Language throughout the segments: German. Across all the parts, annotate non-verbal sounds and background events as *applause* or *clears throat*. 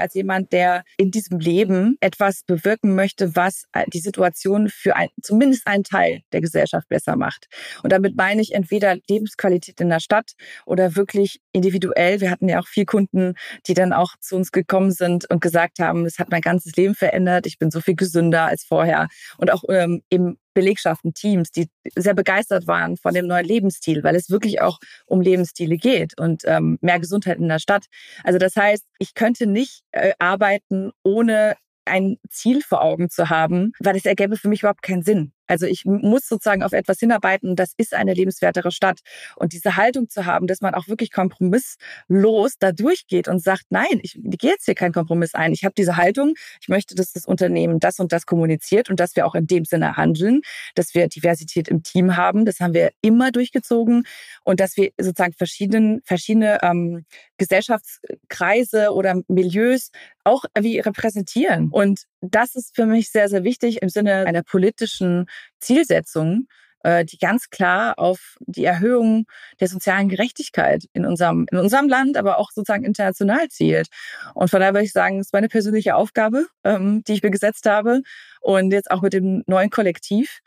Als jemand, der in diesem Leben etwas bewirken möchte, was die Situation für ein, zumindest einen Teil der Gesellschaft besser macht. Und damit meine ich entweder Lebensqualität in der Stadt oder wirklich individuell. Wir hatten ja auch viel Kunden, die dann auch zu uns gekommen sind und gesagt haben, es hat mein ganzes Leben verändert, ich bin so viel gesünder als vorher. Und auch ähm, im Belegschaften, Teams, die sehr begeistert waren von dem neuen Lebensstil, weil es wirklich auch um Lebensstile geht und ähm, mehr Gesundheit in der Stadt. Also das heißt, ich könnte nicht äh, arbeiten, ohne ein Ziel vor Augen zu haben, weil es ergäbe für mich überhaupt keinen Sinn. Also ich muss sozusagen auf etwas hinarbeiten, das ist eine lebenswertere Stadt. Und diese Haltung zu haben, dass man auch wirklich kompromisslos da durchgeht und sagt, nein, ich gehe jetzt hier keinen Kompromiss ein. Ich habe diese Haltung, ich möchte, dass das Unternehmen das und das kommuniziert und dass wir auch in dem Sinne handeln, dass wir Diversität im Team haben. Das haben wir immer durchgezogen und dass wir sozusagen verschiedene, verschiedene ähm, Gesellschaftskreise oder Milieus auch wie repräsentieren. Und das ist für mich sehr, sehr wichtig im Sinne einer politischen Zielsetzung, äh, die ganz klar auf die Erhöhung der sozialen Gerechtigkeit in unserem, in unserem Land, aber auch sozusagen international zielt. Und von daher würde ich sagen, es ist meine persönliche Aufgabe, ähm, die ich mir gesetzt habe. Und jetzt auch mit dem neuen Kollektiv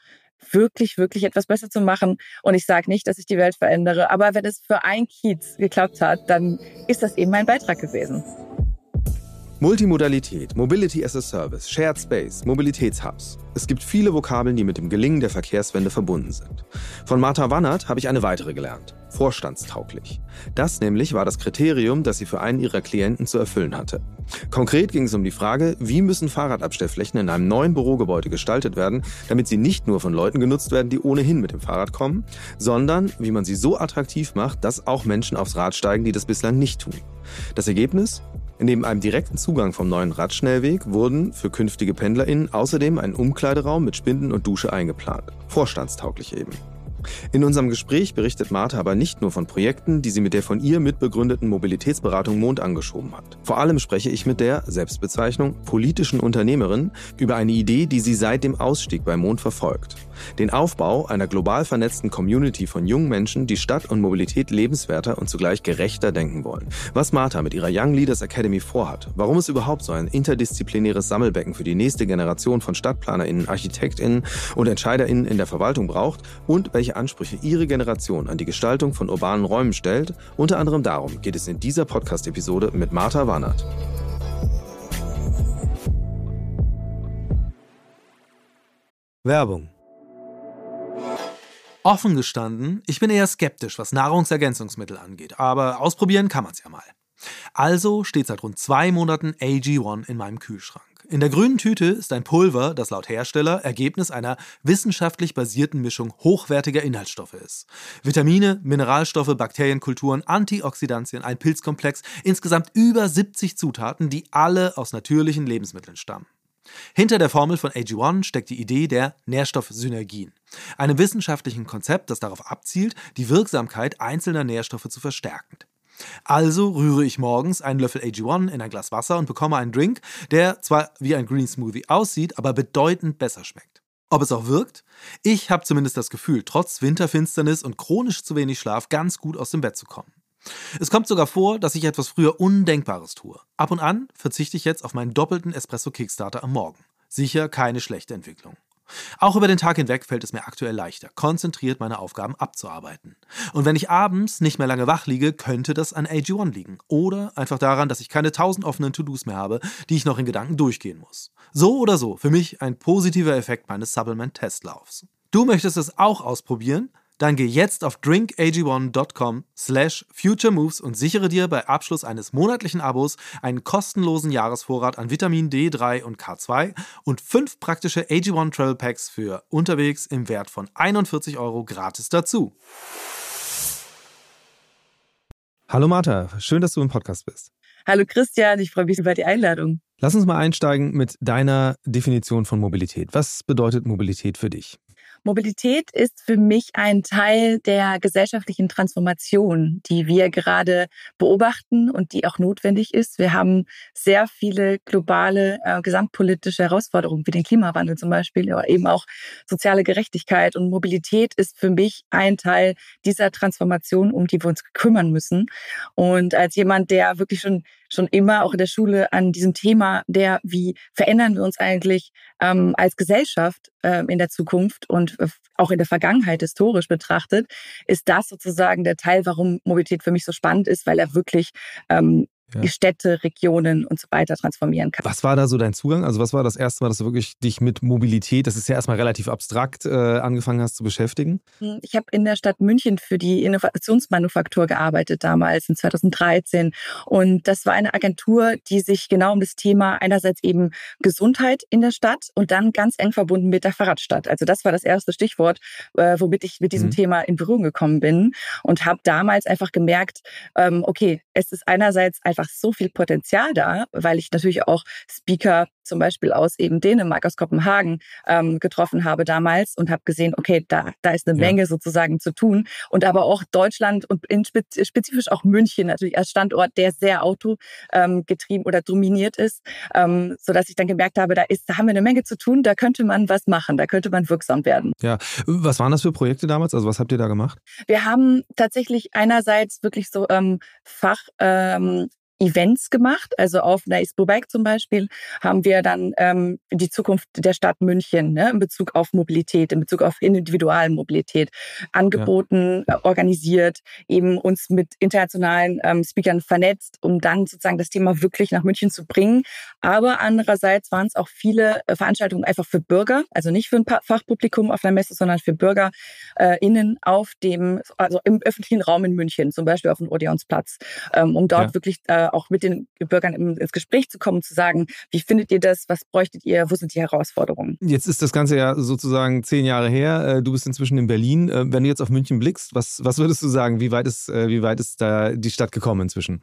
wirklich, wirklich etwas besser zu machen. Und ich sage nicht, dass ich die Welt verändere, aber wenn es für ein Kiez geklappt hat, dann ist das eben mein Beitrag gewesen. Multimodalität, Mobility as a Service, Shared Space, Mobilitätshubs. Es gibt viele Vokabeln, die mit dem Gelingen der Verkehrswende verbunden sind. Von Martha Wannert habe ich eine weitere gelernt. Vorstandstauglich. Das nämlich war das Kriterium, das sie für einen ihrer Klienten zu erfüllen hatte. Konkret ging es um die Frage, wie müssen Fahrradabstellflächen in einem neuen Bürogebäude gestaltet werden, damit sie nicht nur von Leuten genutzt werden, die ohnehin mit dem Fahrrad kommen, sondern wie man sie so attraktiv macht, dass auch Menschen aufs Rad steigen, die das bislang nicht tun. Das Ergebnis? Neben einem direkten Zugang vom neuen Radschnellweg wurden für künftige PendlerInnen außerdem ein Umkleideraum mit Spinden und Dusche eingeplant. Vorstandstauglich eben. In unserem Gespräch berichtet Martha aber nicht nur von Projekten, die sie mit der von ihr mitbegründeten Mobilitätsberatung Mond angeschoben hat. Vor allem spreche ich mit der, Selbstbezeichnung, politischen Unternehmerin über eine Idee, die sie seit dem Ausstieg bei Mond verfolgt. Den Aufbau einer global vernetzten Community von jungen Menschen, die Stadt und Mobilität lebenswerter und zugleich gerechter denken wollen. Was Martha mit ihrer Young Leaders Academy vorhat, warum es überhaupt so ein interdisziplinäres Sammelbecken für die nächste Generation von StadtplanerInnen, ArchitektInnen und EntscheiderInnen in der Verwaltung braucht und welche welche Ansprüche Ihre Generation an die Gestaltung von urbanen Räumen stellt. Unter anderem darum geht es in dieser Podcast-Episode mit Martha Warnert. Werbung. Offen gestanden, ich bin eher skeptisch, was Nahrungsergänzungsmittel angeht, aber ausprobieren kann man es ja mal. Also steht seit rund zwei Monaten AG1 in meinem Kühlschrank. In der grünen Tüte ist ein Pulver, das laut Hersteller Ergebnis einer wissenschaftlich basierten Mischung hochwertiger Inhaltsstoffe ist. Vitamine, Mineralstoffe, Bakterienkulturen, Antioxidantien, ein Pilzkomplex, insgesamt über 70 Zutaten, die alle aus natürlichen Lebensmitteln stammen. Hinter der Formel von AG1 steckt die Idee der Nährstoffsynergien, einem wissenschaftlichen Konzept, das darauf abzielt, die Wirksamkeit einzelner Nährstoffe zu verstärken. Also rühre ich morgens einen Löffel AG1 in ein Glas Wasser und bekomme einen Drink, der zwar wie ein Green Smoothie aussieht, aber bedeutend besser schmeckt. Ob es auch wirkt? Ich habe zumindest das Gefühl, trotz Winterfinsternis und chronisch zu wenig Schlaf ganz gut aus dem Bett zu kommen. Es kommt sogar vor, dass ich etwas früher Undenkbares tue. Ab und an verzichte ich jetzt auf meinen doppelten Espresso Kickstarter am Morgen. Sicher keine schlechte Entwicklung. Auch über den Tag hinweg fällt es mir aktuell leichter, konzentriert meine Aufgaben abzuarbeiten. Und wenn ich abends nicht mehr lange wach liege, könnte das an AG1 liegen. Oder einfach daran, dass ich keine tausend offenen To-Dos mehr habe, die ich noch in Gedanken durchgehen muss. So oder so, für mich ein positiver Effekt meines Supplement-Testlaufs. Du möchtest es auch ausprobieren? Dann geh jetzt auf drinkag1.com slash futuremoves und sichere dir bei Abschluss eines monatlichen Abos einen kostenlosen Jahresvorrat an Vitamin D3 und K2 und fünf praktische AG1 Travel Packs für unterwegs im Wert von 41 Euro gratis dazu. Hallo Martha, schön, dass du im Podcast bist. Hallo Christian, ich freue mich über die Einladung. Lass uns mal einsteigen mit deiner Definition von Mobilität. Was bedeutet Mobilität für dich? Mobilität ist für mich ein Teil der gesellschaftlichen Transformation, die wir gerade beobachten und die auch notwendig ist. Wir haben sehr viele globale äh, gesamtpolitische Herausforderungen, wie den Klimawandel zum Beispiel, aber eben auch soziale Gerechtigkeit. Und Mobilität ist für mich ein Teil dieser Transformation, um die wir uns kümmern müssen. Und als jemand, der wirklich schon schon immer auch in der Schule an diesem Thema, der wie verändern wir uns eigentlich ähm, als Gesellschaft ähm, in der Zukunft und auch in der Vergangenheit historisch betrachtet, ist das sozusagen der Teil, warum Mobilität für mich so spannend ist, weil er wirklich ähm, ja. Städte, Regionen und so weiter transformieren kann. Was war da so dein Zugang? Also was war das erste Mal, dass du wirklich dich mit Mobilität, das ist ja erstmal relativ abstrakt, äh, angefangen hast zu beschäftigen? Hm, ich habe in der Stadt München für die Innovationsmanufaktur gearbeitet damals in 2013 und das war eine Agentur, die sich genau um das Thema einerseits eben Gesundheit in der Stadt und dann ganz eng verbunden mit der Fahrradstadt. Also das war das erste Stichwort, äh, womit ich mit diesem mhm. Thema in Berührung gekommen bin und habe damals einfach gemerkt, ähm, okay, es ist einerseits einfach einfach so viel Potenzial da, weil ich natürlich auch Speaker zum Beispiel aus eben Dänemark, aus Kopenhagen ähm, getroffen habe damals und habe gesehen, okay, da, da ist eine ja. Menge sozusagen zu tun. Und aber auch Deutschland und in spezifisch auch München natürlich als Standort, der sehr autogetrieben ähm, oder dominiert ist, ähm, sodass ich dann gemerkt habe, da ist, da haben wir eine Menge zu tun, da könnte man was machen, da könnte man wirksam werden. Ja, was waren das für Projekte damals? Also was habt ihr da gemacht? Wir haben tatsächlich einerseits wirklich so ähm, Fach ähm, Events gemacht. Also auf Nice Bike zum Beispiel haben wir dann ähm, die Zukunft der Stadt München ne, in Bezug auf Mobilität, in Bezug auf Individualmobilität angeboten, ja. äh, organisiert, eben uns mit internationalen ähm, Speakern vernetzt, um dann sozusagen das Thema wirklich nach München zu bringen. Aber andererseits waren es auch viele äh, Veranstaltungen einfach für Bürger, also nicht für ein Fachpublikum auf der Messe, sondern für Bürger äh, innen auf dem, also im öffentlichen Raum in München, zum Beispiel auf dem Odeonsplatz, ähm, um dort ja. wirklich äh, auch mit den Bürgern ins Gespräch zu kommen, zu sagen, wie findet ihr das, was bräuchtet ihr, wo sind die Herausforderungen? Jetzt ist das Ganze ja sozusagen zehn Jahre her. Äh, du bist inzwischen in Berlin. Äh, wenn du jetzt auf München blickst, was, was würdest du sagen? Wie weit ist, äh, wie weit ist da die Stadt gekommen inzwischen?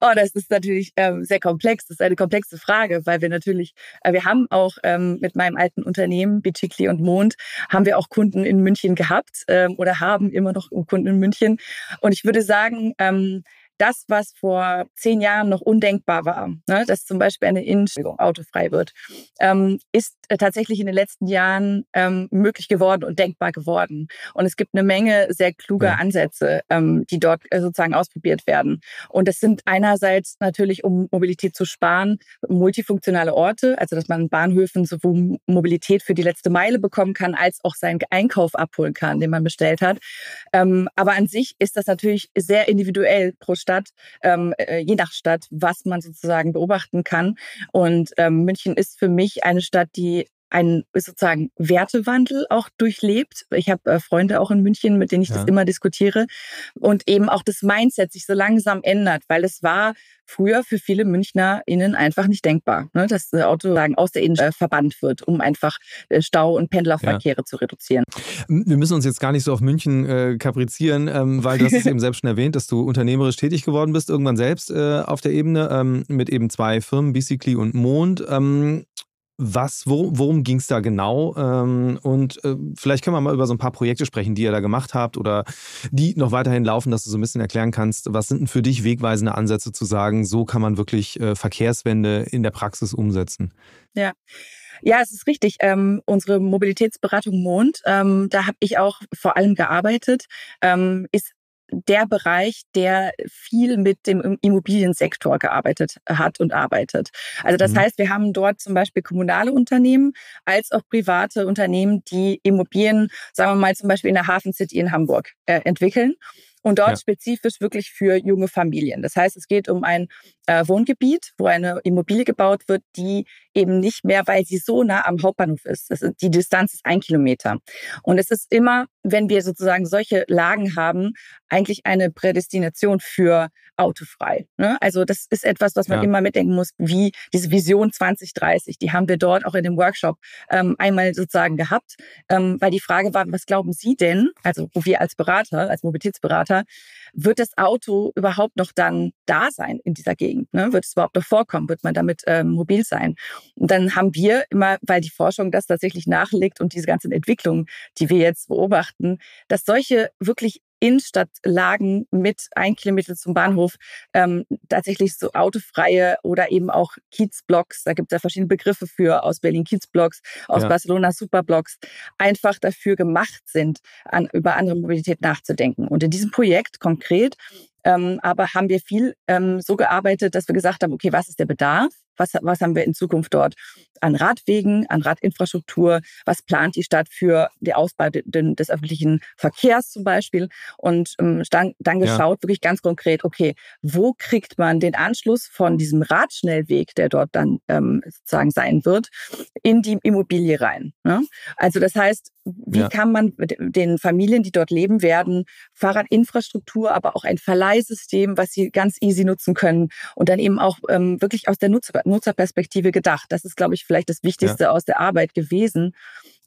Oh, das ist natürlich ähm, sehr komplex. Das ist eine komplexe Frage, weil wir natürlich, äh, wir haben auch ähm, mit meinem alten Unternehmen, Bichikli und Mond, haben wir auch Kunden in München gehabt ähm, oder haben immer noch Kunden in München. Und ich würde sagen, ähm, das, was vor zehn Jahren noch undenkbar war, ne, dass zum Beispiel eine Innenstelle autofrei wird, ähm, ist äh, tatsächlich in den letzten Jahren ähm, möglich geworden und denkbar geworden. Und es gibt eine Menge sehr kluger. Ansätze, ähm, die dort äh, sozusagen ausprobiert werden. Und das sind einerseits natürlich, um Mobilität zu sparen, multifunktionale Orte, also dass man in Bahnhöfen sowohl Mobilität für die letzte Meile bekommen kann, als auch seinen Einkauf abholen kann, den man bestellt hat. Ähm, aber an sich ist das natürlich sehr individuell pro Stadt, ähm, äh, je nach Stadt, was man sozusagen beobachten kann. Und ähm, München ist für mich eine Stadt, die einen sozusagen Wertewandel auch durchlebt. Ich habe äh, Freunde auch in München, mit denen ich ja. das immer diskutiere. Und eben auch das Mindset sich so langsam ändert, weil es war früher für viele MünchnerInnen einfach nicht denkbar, ne, dass das Auto sagen, aus der Innenstadt verbannt wird, um einfach äh, Stau- und Pendlerverkehre ja. zu reduzieren. Wir müssen uns jetzt gar nicht so auf München äh, kaprizieren, ähm, weil du hast es *laughs* eben selbst schon erwähnt, dass du unternehmerisch tätig geworden bist, irgendwann selbst äh, auf der Ebene ähm, mit eben zwei Firmen, Bicycli und Mond. Ähm, was, worum, worum ging es da genau? Ähm, und äh, vielleicht können wir mal über so ein paar Projekte sprechen, die ihr da gemacht habt oder die noch weiterhin laufen, dass du so ein bisschen erklären kannst, was sind denn für dich wegweisende Ansätze zu sagen, so kann man wirklich äh, Verkehrswende in der Praxis umsetzen? Ja. Ja, es ist richtig. Ähm, unsere Mobilitätsberatung Mond, ähm, da habe ich auch vor allem gearbeitet, ähm, ist der Bereich, der viel mit dem Immobiliensektor gearbeitet hat und arbeitet. Also das mhm. heißt, wir haben dort zum Beispiel kommunale Unternehmen als auch private Unternehmen, die Immobilien, sagen wir mal zum Beispiel in der Hafen City in Hamburg äh, entwickeln und dort ja. spezifisch wirklich für junge Familien. Das heißt, es geht um ein äh, Wohngebiet, wo eine Immobilie gebaut wird, die eben nicht mehr, weil sie so nah am Hauptbahnhof ist. ist die Distanz ist ein Kilometer. Und es ist immer, wenn wir sozusagen solche Lagen haben, eigentlich eine Prädestination für autofrei. Ne? Also das ist etwas, was man ja. immer mitdenken muss, wie diese Vision 2030, die haben wir dort auch in dem Workshop ähm, einmal sozusagen gehabt, ähm, weil die Frage war, was glauben Sie denn, also wir als Berater, als Mobilitätsberater, wird das Auto überhaupt noch dann da sein in dieser Gegend? Ne? Wird es überhaupt noch vorkommen? Wird man damit ähm, mobil sein? Und dann haben wir immer, weil die Forschung das tatsächlich nachlegt und diese ganzen Entwicklungen, die wir jetzt beobachten, dass solche wirklich Innenstadtlagen mit ein Kilometer zum Bahnhof ähm, tatsächlich so autofreie oder eben auch Kiezblocks, da gibt es ja verschiedene Begriffe für, aus Berlin Kiezblocks, aus ja. Barcelona Superblocks, einfach dafür gemacht sind, an, über andere Mobilität nachzudenken. Und in diesem Projekt konkret ähm, aber haben wir viel ähm, so gearbeitet, dass wir gesagt haben, okay, was ist der Bedarf? Was, was haben wir in Zukunft dort an Radwegen, an Radinfrastruktur? Was plant die Stadt für die Ausbau des öffentlichen Verkehrs zum Beispiel? Und ähm, dann, dann geschaut, ja. wirklich ganz konkret, okay, wo kriegt man den Anschluss von diesem Radschnellweg, der dort dann ähm, sozusagen sein wird, in die Immobilie rein? Ne? Also das heißt, wie ja. kann man den Familien, die dort leben werden, Fahrradinfrastruktur, aber auch ein Verleihsystem, was sie ganz easy nutzen können und dann eben auch ähm, wirklich aus der Nutzer Nutzerperspektive gedacht. Das ist, glaube ich, vielleicht das Wichtigste ja. aus der Arbeit gewesen.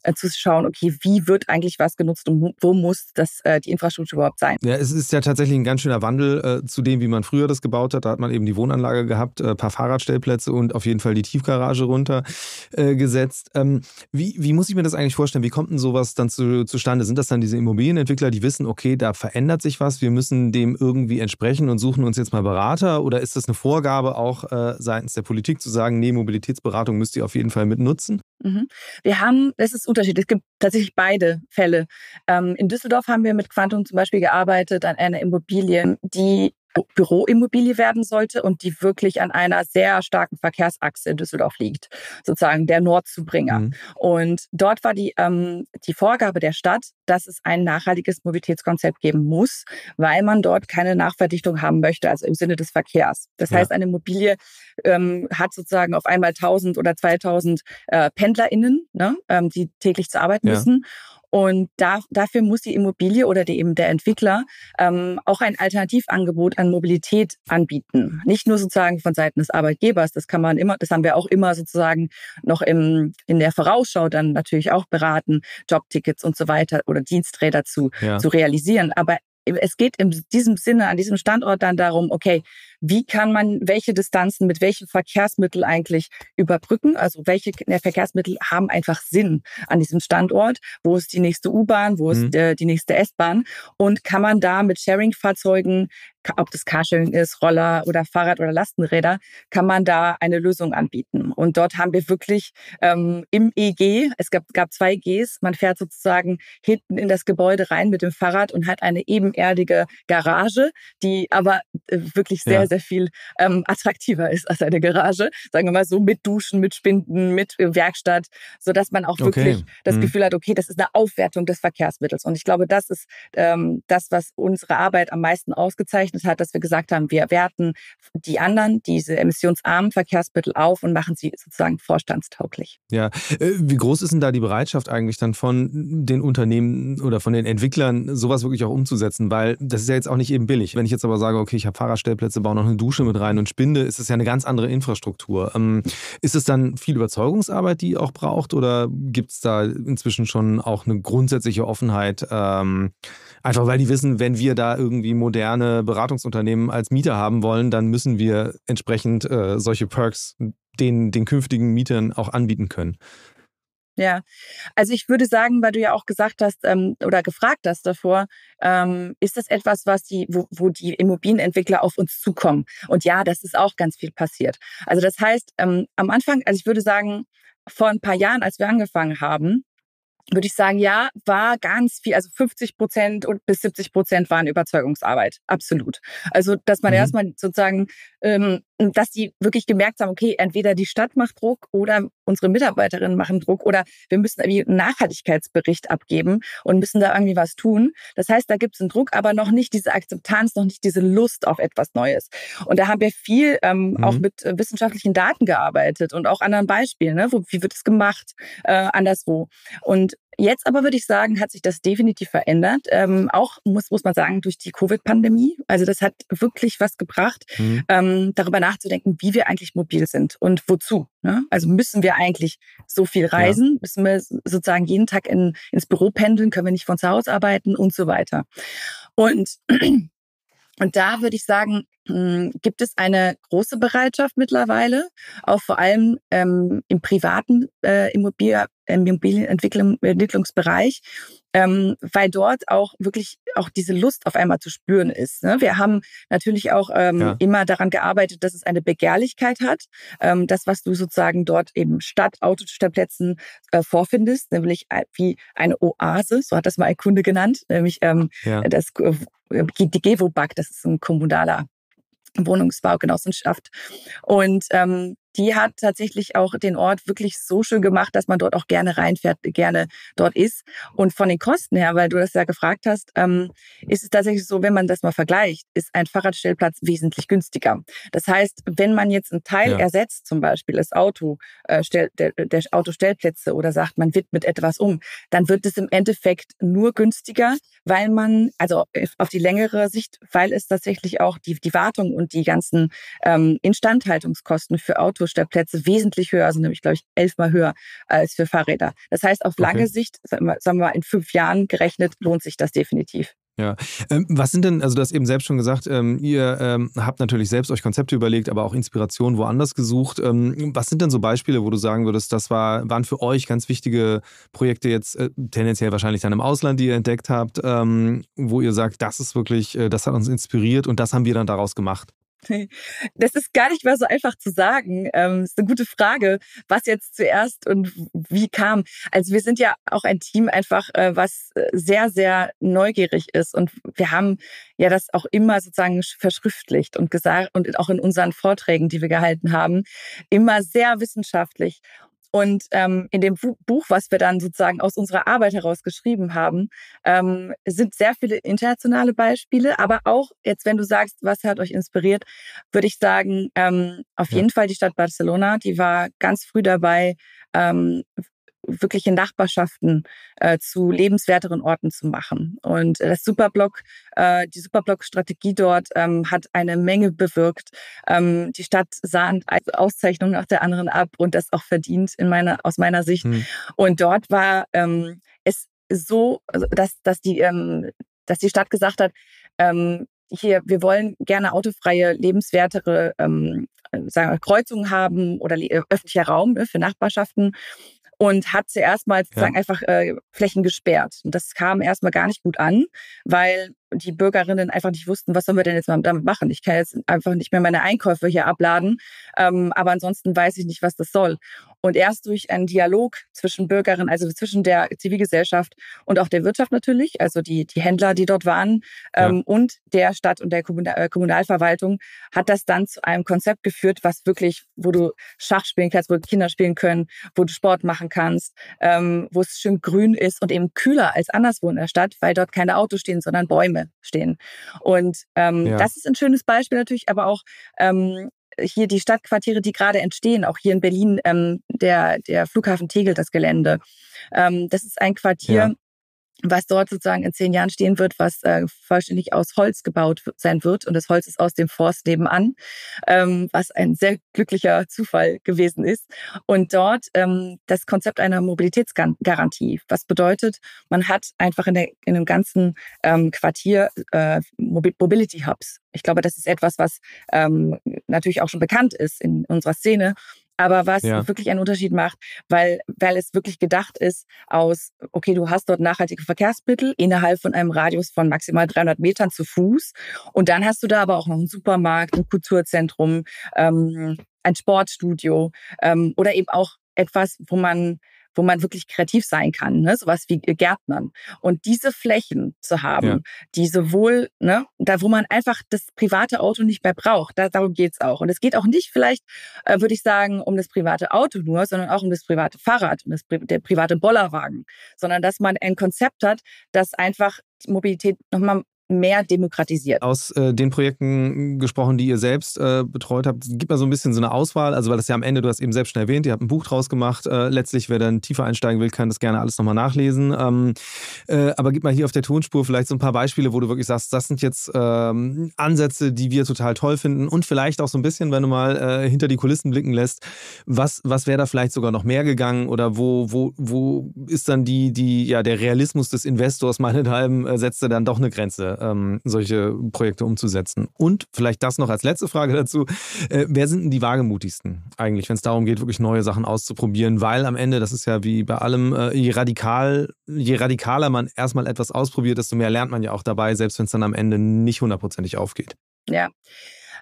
Äh, zu schauen, okay, wie wird eigentlich was genutzt und wo muss das, äh, die Infrastruktur überhaupt sein? Ja, es ist ja tatsächlich ein ganz schöner Wandel äh, zu dem, wie man früher das gebaut hat. Da hat man eben die Wohnanlage gehabt, äh, paar Fahrradstellplätze und auf jeden Fall die Tiefgarage runtergesetzt. Äh, ähm, wie, wie muss ich mir das eigentlich vorstellen? Wie kommt denn sowas dann zu, zustande? Sind das dann diese Immobilienentwickler, die wissen, okay, da verändert sich was, wir müssen dem irgendwie entsprechen und suchen uns jetzt mal Berater? Oder ist das eine Vorgabe auch seitens der Politik zu sagen, nee, Mobilitätsberatung müsst ihr auf jeden Fall mit nutzen? Mhm. Wir haben, das ist unterschiedlich, es gibt tatsächlich beide Fälle. Ähm, in Düsseldorf haben wir mit Quantum zum Beispiel gearbeitet an einer Immobilie, die Büroimmobilie werden sollte und die wirklich an einer sehr starken Verkehrsachse in Düsseldorf liegt, sozusagen der Nordzubringer. Mhm. Und dort war die, ähm, die Vorgabe der Stadt, dass es ein nachhaltiges Mobilitätskonzept geben muss, weil man dort keine Nachverdichtung haben möchte, also im Sinne des Verkehrs. Das ja. heißt, eine Immobilie ähm, hat sozusagen auf einmal 1000 oder 2000 äh, PendlerInnen, ne, ähm, die täglich zur Arbeit ja. müssen. Und da, dafür muss die Immobilie oder die, eben der Entwickler ähm, auch ein Alternativangebot an Mobilität anbieten. Nicht nur sozusagen von Seiten des Arbeitgebers, das kann man immer, das haben wir auch immer sozusagen noch im, in der Vorausschau dann natürlich auch beraten, Jobtickets und so weiter oder Diensträder zu, ja. zu realisieren. Aber es geht in diesem Sinne, an diesem Standort dann darum, okay, wie kann man welche Distanzen mit welchem Verkehrsmittel eigentlich überbrücken? Also welche Verkehrsmittel haben einfach Sinn an diesem Standort? Wo ist die nächste U-Bahn? Wo ist mhm. die nächste S-Bahn? Und kann man da mit Sharing-Fahrzeugen ob das Carsharing ist, Roller oder Fahrrad oder Lastenräder, kann man da eine Lösung anbieten. Und dort haben wir wirklich ähm, im EG, es gab, gab zwei Gs, man fährt sozusagen hinten in das Gebäude rein mit dem Fahrrad und hat eine ebenerdige Garage, die aber äh, wirklich sehr, ja. Sehr viel ähm, attraktiver ist als eine Garage. Sagen wir mal so mit Duschen, mit Spinden, mit äh, Werkstatt, so dass man auch wirklich okay. das mhm. Gefühl hat, okay, das ist eine Aufwertung des Verkehrsmittels. Und ich glaube, das ist ähm, das, was unsere Arbeit am meisten ausgezeichnet hat, dass wir gesagt haben, wir werten die anderen, diese emissionsarmen Verkehrsmittel auf und machen sie sozusagen vorstandstauglich. Ja, äh, wie groß ist denn da die Bereitschaft eigentlich dann von den Unternehmen oder von den Entwicklern, sowas wirklich auch umzusetzen? Weil das ist ja jetzt auch nicht eben billig. Wenn ich jetzt aber sage, okay, ich habe Fahrradstellplätze, baue noch eine Dusche mit rein und spinde, ist das ja eine ganz andere Infrastruktur. Ähm, ist es dann viel Überzeugungsarbeit, die auch braucht oder gibt es da inzwischen schon auch eine grundsätzliche Offenheit? Ähm, einfach weil die wissen, wenn wir da irgendwie moderne Beratungsunternehmen als Mieter haben wollen, dann müssen wir entsprechend äh, solche Perks den, den künftigen Mietern auch anbieten können. Ja, also ich würde sagen, weil du ja auch gesagt hast ähm, oder gefragt hast davor, ähm, ist das etwas, was die, wo, wo die Immobilienentwickler auf uns zukommen? Und ja, das ist auch ganz viel passiert. Also das heißt, ähm, am Anfang, also ich würde sagen, vor ein paar Jahren, als wir angefangen haben, würde ich sagen, ja, war ganz viel, also 50 Prozent und bis 70 Prozent waren Überzeugungsarbeit, absolut. Also, dass man mhm. erstmal sozusagen ähm, dass die wirklich gemerkt haben, okay, entweder die Stadt macht Druck oder unsere Mitarbeiterinnen machen Druck oder wir müssen irgendwie einen Nachhaltigkeitsbericht abgeben und müssen da irgendwie was tun. Das heißt, da gibt es einen Druck, aber noch nicht diese Akzeptanz, noch nicht diese Lust auf etwas Neues. Und da haben wir viel ähm, mhm. auch mit äh, wissenschaftlichen Daten gearbeitet und auch anderen Beispielen, ne? Wo, wie wird es gemacht, äh, anderswo. Und Jetzt aber würde ich sagen, hat sich das definitiv verändert. Ähm, auch muss, muss man sagen, durch die Covid-Pandemie. Also das hat wirklich was gebracht, mhm. ähm, darüber nachzudenken, wie wir eigentlich mobil sind und wozu. Ne? Also müssen wir eigentlich so viel reisen? Ja. Müssen wir sozusagen jeden Tag in, ins Büro pendeln? Können wir nicht von zu Hause arbeiten und so weiter? Und *clears throat* Und da würde ich sagen, gibt es eine große Bereitschaft mittlerweile, auch vor allem ähm, im privaten äh, Immobilien, Immobilienentwicklungsbereich, ähm, weil dort auch wirklich auch diese Lust auf einmal zu spüren ist. Ne? Wir haben natürlich auch ähm, ja. immer daran gearbeitet, dass es eine Begehrlichkeit hat. Ähm, das, was du sozusagen dort eben statt Autostellplätzen äh, vorfindest, nämlich wie eine Oase, so hat das mal ein Kunde genannt, nämlich ähm, ja. das äh, die Gewobag, das ist ein kommunaler Wohnungsbaugenossenschaft. Und ähm, die hat tatsächlich auch den Ort wirklich so schön gemacht, dass man dort auch gerne reinfährt, gerne dort ist. Und von den Kosten her, weil du das ja gefragt hast, ähm, ist es tatsächlich so, wenn man das mal vergleicht, ist ein Fahrradstellplatz wesentlich günstiger. Das heißt, wenn man jetzt einen Teil ja. ersetzt, zum Beispiel das Auto, äh, stell, der, der Autostellplätze oder sagt, man widmet etwas um, dann wird es im Endeffekt nur günstiger, weil man, also auf die längere Sicht, weil es tatsächlich auch die, die Wartung und die ganzen ähm, Instandhaltungskosten für Autos Autostellplätze wesentlich höher, also nämlich, glaube ich, elfmal höher als für Fahrräder. Das heißt, auf lange okay. Sicht, sagen wir mal in fünf Jahren gerechnet, lohnt sich das definitiv. Ja. Ähm, was sind denn, also du hast eben selbst schon gesagt, ähm, ihr ähm, habt natürlich selbst euch Konzepte überlegt, aber auch Inspiration woanders gesucht. Was sind denn so Beispiele, wo du sagen würdest, das war, waren für euch ganz wichtige Projekte jetzt, äh, tendenziell wahrscheinlich dann im Ausland, die ihr entdeckt habt, wo ihr sagt, das ist wirklich, äh, das hat uns inspiriert und das haben wir dann daraus gemacht? *laughs* Das ist gar nicht mehr so einfach zu sagen. Ähm, ist eine gute Frage, was jetzt zuerst und wie kam. Also wir sind ja auch ein Team einfach, äh, was äh, sehr, sehr neugierig ist. Und wir haben ja das auch immer sozusagen verschriftlicht und gesagt und auch in unseren Vorträgen, die wir gehalten haben, immer sehr wissenschaftlich. Und ähm, in dem Buch, was wir dann sozusagen aus unserer Arbeit heraus geschrieben haben, ähm, sind sehr viele internationale Beispiele, aber auch jetzt, wenn du sagst, was hat euch inspiriert, würde ich sagen, ähm, auf ja. jeden Fall die Stadt Barcelona, die war ganz früh dabei, ähm, wirkliche Nachbarschaften äh, zu lebenswerteren Orten zu machen. Und das Superblock, äh, die Superblock-Strategie dort ähm, hat eine Menge bewirkt. Ähm, die Stadt sah eine Auszeichnung nach der anderen ab und das auch verdient in meiner, aus meiner Sicht. Hm. Und dort war ähm, es so, also, dass, dass, die, ähm, dass die Stadt gesagt hat, ähm, hier, wir wollen gerne autofreie, lebenswertere ähm, sagen wir, Kreuzungen haben oder äh, öffentlicher Raum ne, für Nachbarschaften und hat zuerst mal sozusagen ja. einfach äh, Flächen gesperrt. Und das kam erstmal gar nicht gut an, weil die Bürgerinnen einfach nicht wussten, was sollen wir denn jetzt damit machen? Ich kann jetzt einfach nicht mehr meine Einkäufe hier abladen, ähm, aber ansonsten weiß ich nicht, was das soll. Und erst durch einen Dialog zwischen Bürgerinnen, also zwischen der Zivilgesellschaft und auch der Wirtschaft natürlich, also die, die Händler, die dort waren, ähm, ja. und der Stadt und der äh, Kommunalverwaltung, hat das dann zu einem Konzept geführt, was wirklich, wo du Schach spielen kannst, wo Kinder spielen können, wo du Sport machen kannst, ähm, wo es schön grün ist und eben kühler als anderswo in der Stadt, weil dort keine Autos stehen, sondern Bäume. Bäume stehen. Und ähm, ja. das ist ein schönes Beispiel natürlich, aber auch ähm, hier die Stadtquartiere, die gerade entstehen, auch hier in Berlin, ähm, der, der Flughafen Tegel, das Gelände. Ähm, das ist ein Quartier, ja was dort sozusagen in zehn Jahren stehen wird, was äh, vollständig aus Holz gebaut sein wird. Und das Holz ist aus dem Forst nebenan, ähm, was ein sehr glücklicher Zufall gewesen ist. Und dort ähm, das Konzept einer Mobilitätsgarantie, was bedeutet, man hat einfach in, der, in dem ganzen ähm, Quartier äh, Mobility Hubs. Ich glaube, das ist etwas, was ähm, natürlich auch schon bekannt ist in unserer Szene aber was ja. wirklich einen Unterschied macht, weil, weil es wirklich gedacht ist aus, okay, du hast dort nachhaltige Verkehrsmittel innerhalb von einem Radius von maximal 300 Metern zu Fuß und dann hast du da aber auch noch einen Supermarkt, ein Kulturzentrum, ähm, ein Sportstudio ähm, oder eben auch etwas, wo man wo man wirklich kreativ sein kann, ne? sowas wie Gärtnern. Und diese Flächen zu haben, ja. die sowohl, ne, da wo man einfach das private Auto nicht mehr braucht, da, darum geht's auch. Und es geht auch nicht vielleicht, äh, würde ich sagen, um das private Auto nur, sondern auch um das private Fahrrad, um das, der private Bollerwagen, sondern dass man ein Konzept hat, das einfach Mobilität nochmal mehr demokratisiert. Aus äh, den Projekten gesprochen, die ihr selbst äh, betreut habt, gibt mal so ein bisschen so eine Auswahl, also weil das ja am Ende, du hast eben selbst schon erwähnt, ihr habt ein Buch draus gemacht. Äh, letztlich, wer dann tiefer einsteigen will, kann das gerne alles nochmal nachlesen. Ähm, äh, aber gib mal hier auf der Tonspur vielleicht so ein paar Beispiele, wo du wirklich sagst, das sind jetzt ähm, Ansätze, die wir total toll finden und vielleicht auch so ein bisschen, wenn du mal äh, hinter die Kulissen blicken lässt, was, was wäre da vielleicht sogar noch mehr gegangen oder wo, wo, wo ist dann die, die, ja, der Realismus des Investors meinethalben, äh, setzt er dann doch eine Grenze? Ähm, solche Projekte umzusetzen. Und vielleicht das noch als letzte Frage dazu. Äh, wer sind denn die wagemutigsten eigentlich, wenn es darum geht, wirklich neue Sachen auszuprobieren? Weil am Ende, das ist ja wie bei allem, äh, je, radikal, je radikaler man erstmal etwas ausprobiert, desto mehr lernt man ja auch dabei, selbst wenn es dann am Ende nicht hundertprozentig aufgeht. Ja.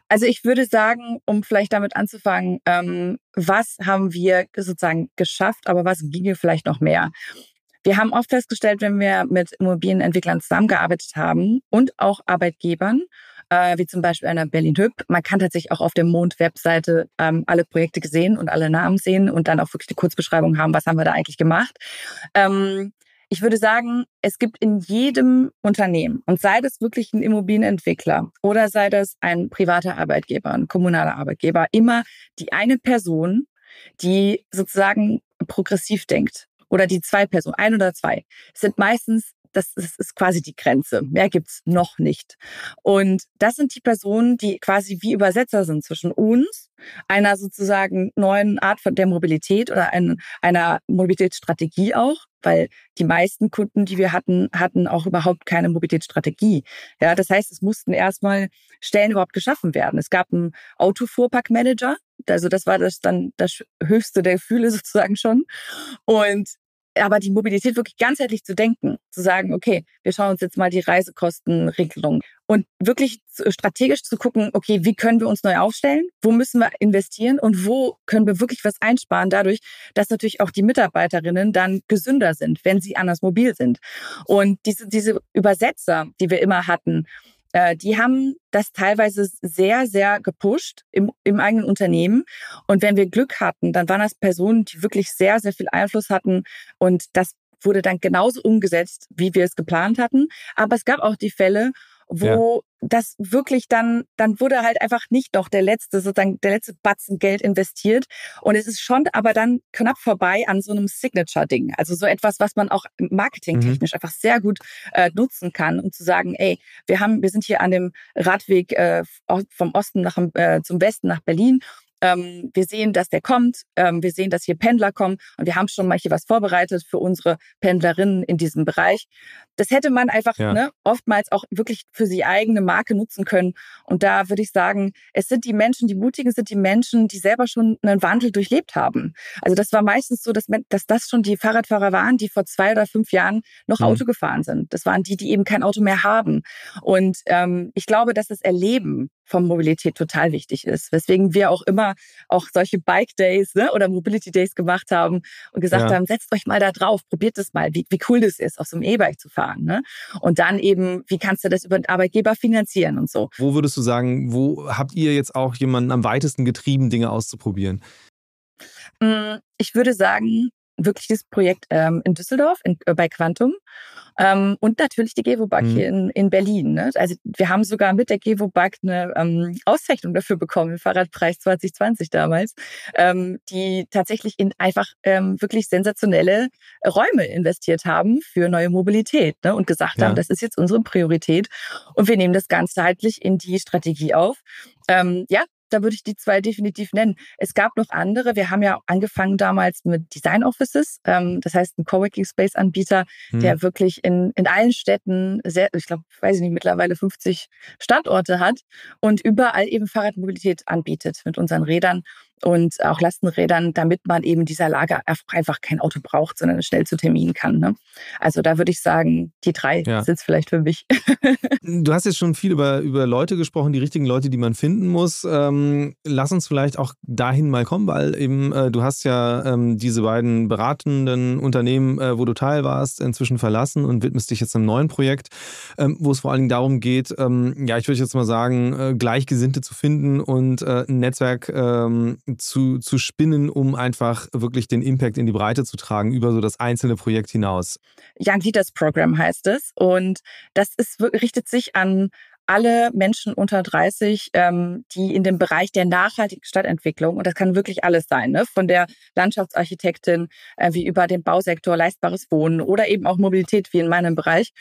Also ich würde sagen, um vielleicht damit anzufangen, ähm, was haben wir sozusagen geschafft, aber was ginge vielleicht noch mehr? Wir haben oft festgestellt, wenn wir mit Immobilienentwicklern zusammengearbeitet haben und auch Arbeitgebern, äh, wie zum Beispiel einer Berlin Hüb, man kann tatsächlich auch auf der Mond-Webseite ähm, alle Projekte gesehen und alle Namen sehen und dann auch wirklich die Kurzbeschreibung haben, was haben wir da eigentlich gemacht. Ähm, ich würde sagen, es gibt in jedem Unternehmen, und sei das wirklich ein Immobilienentwickler oder sei das ein privater Arbeitgeber, ein kommunaler Arbeitgeber, immer die eine Person, die sozusagen progressiv denkt. Oder die zwei Personen, ein oder zwei, sind meistens das ist, ist quasi die Grenze. Mehr gibt's noch nicht. Und das sind die Personen, die quasi wie Übersetzer sind zwischen uns, einer sozusagen neuen Art von der Mobilität oder ein, einer Mobilitätsstrategie auch, weil die meisten Kunden, die wir hatten, hatten auch überhaupt keine Mobilitätsstrategie. Ja, das heißt, es mussten erstmal Stellen überhaupt geschaffen werden. Es gab einen Autofuhrparkmanager, also das war das dann das höchste der Gefühle *laughs* sozusagen schon. Und aber die Mobilität wirklich ganzheitlich zu denken, zu sagen, okay, wir schauen uns jetzt mal die Reisekostenregelung und wirklich strategisch zu gucken, okay, wie können wir uns neu aufstellen, wo müssen wir investieren und wo können wir wirklich was einsparen, dadurch, dass natürlich auch die Mitarbeiterinnen dann gesünder sind, wenn sie anders mobil sind. Und diese, diese Übersetzer, die wir immer hatten, äh, die haben das teilweise sehr, sehr gepusht im, im eigenen Unternehmen. Und wenn wir Glück hatten, dann waren das Personen, die wirklich sehr, sehr viel Einfluss hatten. Und das wurde dann genauso umgesetzt, wie wir es geplant hatten. Aber es gab auch die Fälle, wo. Das wirklich dann, dann wurde halt einfach nicht noch der letzte, sozusagen der letzte Batzen Geld investiert. Und es ist schon aber dann knapp vorbei an so einem Signature-Ding. Also so etwas, was man auch marketingtechnisch mhm. einfach sehr gut äh, nutzen kann, um zu sagen, ey, wir haben, wir sind hier an dem Radweg äh, vom Osten nach, äh, zum Westen nach Berlin ähm, wir sehen, dass der kommt. Ähm, wir sehen, dass hier Pendler kommen. Und wir haben schon mal hier was vorbereitet für unsere Pendlerinnen in diesem Bereich. Das hätte man einfach ja. ne, oftmals auch wirklich für sie eigene Marke nutzen können. Und da würde ich sagen, es sind die Menschen, die mutigen sind die Menschen, die selber schon einen Wandel durchlebt haben. Also das war meistens so, dass, dass das schon die Fahrradfahrer waren, die vor zwei oder fünf Jahren noch mhm. Auto gefahren sind. Das waren die, die eben kein Auto mehr haben. Und ähm, ich glaube, dass das Erleben von Mobilität total wichtig ist. Weswegen wir auch immer auch solche Bike Days ne, oder Mobility Days gemacht haben und gesagt ja. haben, setzt euch mal da drauf, probiert es mal, wie, wie cool das ist, auf so einem E-Bike zu fahren. Ne? Und dann eben, wie kannst du das über den Arbeitgeber finanzieren und so. Wo würdest du sagen, wo habt ihr jetzt auch jemanden am weitesten getrieben, Dinge auszuprobieren? Mm, ich würde sagen, wirklich das Projekt ähm, in Düsseldorf in, äh, bei Quantum ähm, und natürlich die Gewobag mhm. hier in, in Berlin. Ne? Also wir haben sogar mit der Gewobag eine ähm, Auszeichnung dafür bekommen, im Fahrradpreis 2020 damals, ähm, die tatsächlich in einfach ähm, wirklich sensationelle Räume investiert haben für neue Mobilität ne? und gesagt ja. haben, das ist jetzt unsere Priorität und wir nehmen das ganzheitlich in die Strategie auf. Ähm, ja, da würde ich die zwei definitiv nennen. Es gab noch andere. Wir haben ja angefangen damals mit Design Offices. Ähm, das heißt, ein Coworking Space Anbieter, hm. der wirklich in, in allen Städten sehr, ich glaube, weiß ich nicht, mittlerweile 50 Standorte hat und überall eben Fahrradmobilität anbietet mit unseren Rädern und auch Lastenrädern, damit man eben dieser Lage einfach kein Auto braucht, sondern schnell zu Terminen kann. Ne? Also da würde ich sagen, die drei ja. sind es vielleicht für mich. *laughs* du hast jetzt schon viel über, über Leute gesprochen, die richtigen Leute, die man finden muss. Ähm, lass uns vielleicht auch dahin mal kommen, weil eben äh, du hast ja ähm, diese beiden beratenden Unternehmen, äh, wo du Teil warst, inzwischen verlassen und widmest dich jetzt einem neuen Projekt, ähm, wo es vor allen Dingen darum geht, ähm, ja, ich würde jetzt mal sagen, äh, Gleichgesinnte zu finden und äh, ein Netzwerk ähm, zu, zu spinnen, um einfach wirklich den Impact in die Breite zu tragen über so das einzelne Projekt hinaus? Young Leaders Program heißt es. Und das ist, richtet sich an alle Menschen unter 30, ähm, die in dem Bereich der nachhaltigen Stadtentwicklung, und das kann wirklich alles sein, ne? von der Landschaftsarchitektin äh, wie über den Bausektor, leistbares Wohnen oder eben auch Mobilität wie in meinem Bereich,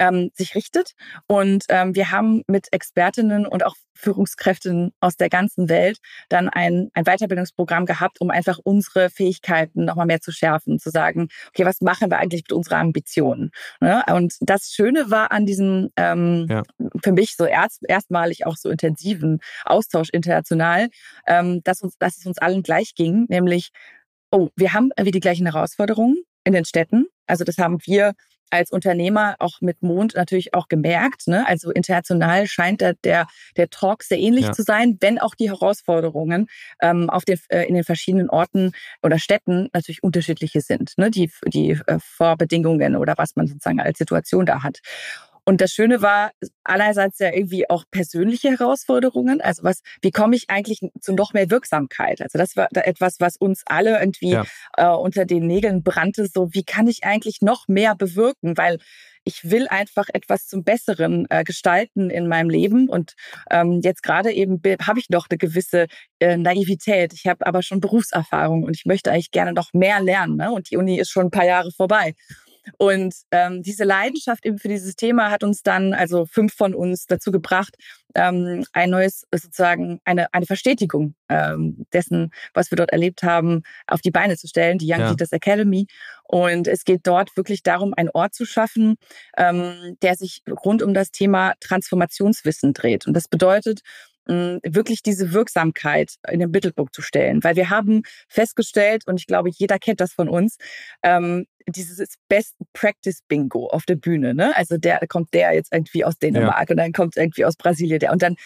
ähm, sich richtet. Und ähm, wir haben mit Expertinnen und auch Führungskräften aus der ganzen Welt dann ein, ein Weiterbildungsprogramm gehabt, um einfach unsere Fähigkeiten nochmal mehr zu schärfen, zu sagen, okay, was machen wir eigentlich mit unserer Ambition? Ne? Und das Schöne war an diesem ähm, ja. für mich so erst, erstmalig auch so intensiven Austausch international, ähm, dass, uns, dass es uns allen gleich ging, nämlich, oh, wir haben irgendwie die gleichen Herausforderungen in den Städten. Also das haben wir als Unternehmer auch mit Mond natürlich auch gemerkt. Ne? Also international scheint der, der, der Talk sehr ähnlich ja. zu sein, wenn auch die Herausforderungen ähm, auf den, äh, in den verschiedenen Orten oder Städten natürlich unterschiedliche sind. Ne? Die, die äh, Vorbedingungen oder was man sozusagen als Situation da hat. Und das Schöne war einerseits ja irgendwie auch persönliche Herausforderungen. Also was, wie komme ich eigentlich zu noch mehr Wirksamkeit? Also das war da etwas, was uns alle irgendwie ja. äh, unter den Nägeln brannte. So, wie kann ich eigentlich noch mehr bewirken? Weil ich will einfach etwas zum Besseren äh, gestalten in meinem Leben. Und ähm, jetzt gerade eben habe ich noch eine gewisse äh, Naivität. Ich habe aber schon Berufserfahrung und ich möchte eigentlich gerne noch mehr lernen. Ne? Und die Uni ist schon ein paar Jahre vorbei. Und ähm, diese Leidenschaft eben für dieses Thema hat uns dann, also fünf von uns, dazu gebracht, ähm, ein neues, sozusagen eine, eine Verstetigung ähm, dessen, was wir dort erlebt haben, auf die Beine zu stellen, die Young ja. Leaders Academy. Und es geht dort wirklich darum, einen Ort zu schaffen, ähm, der sich rund um das Thema Transformationswissen dreht. Und das bedeutet, wirklich diese Wirksamkeit in den Mittelpunkt zu stellen. Weil wir haben festgestellt, und ich glaube, jeder kennt das von uns, ähm, dieses Best Practice Bingo auf der Bühne. Ne? Also der kommt der jetzt irgendwie aus Dänemark ja. und dann kommt irgendwie aus Brasilien der. Und dann,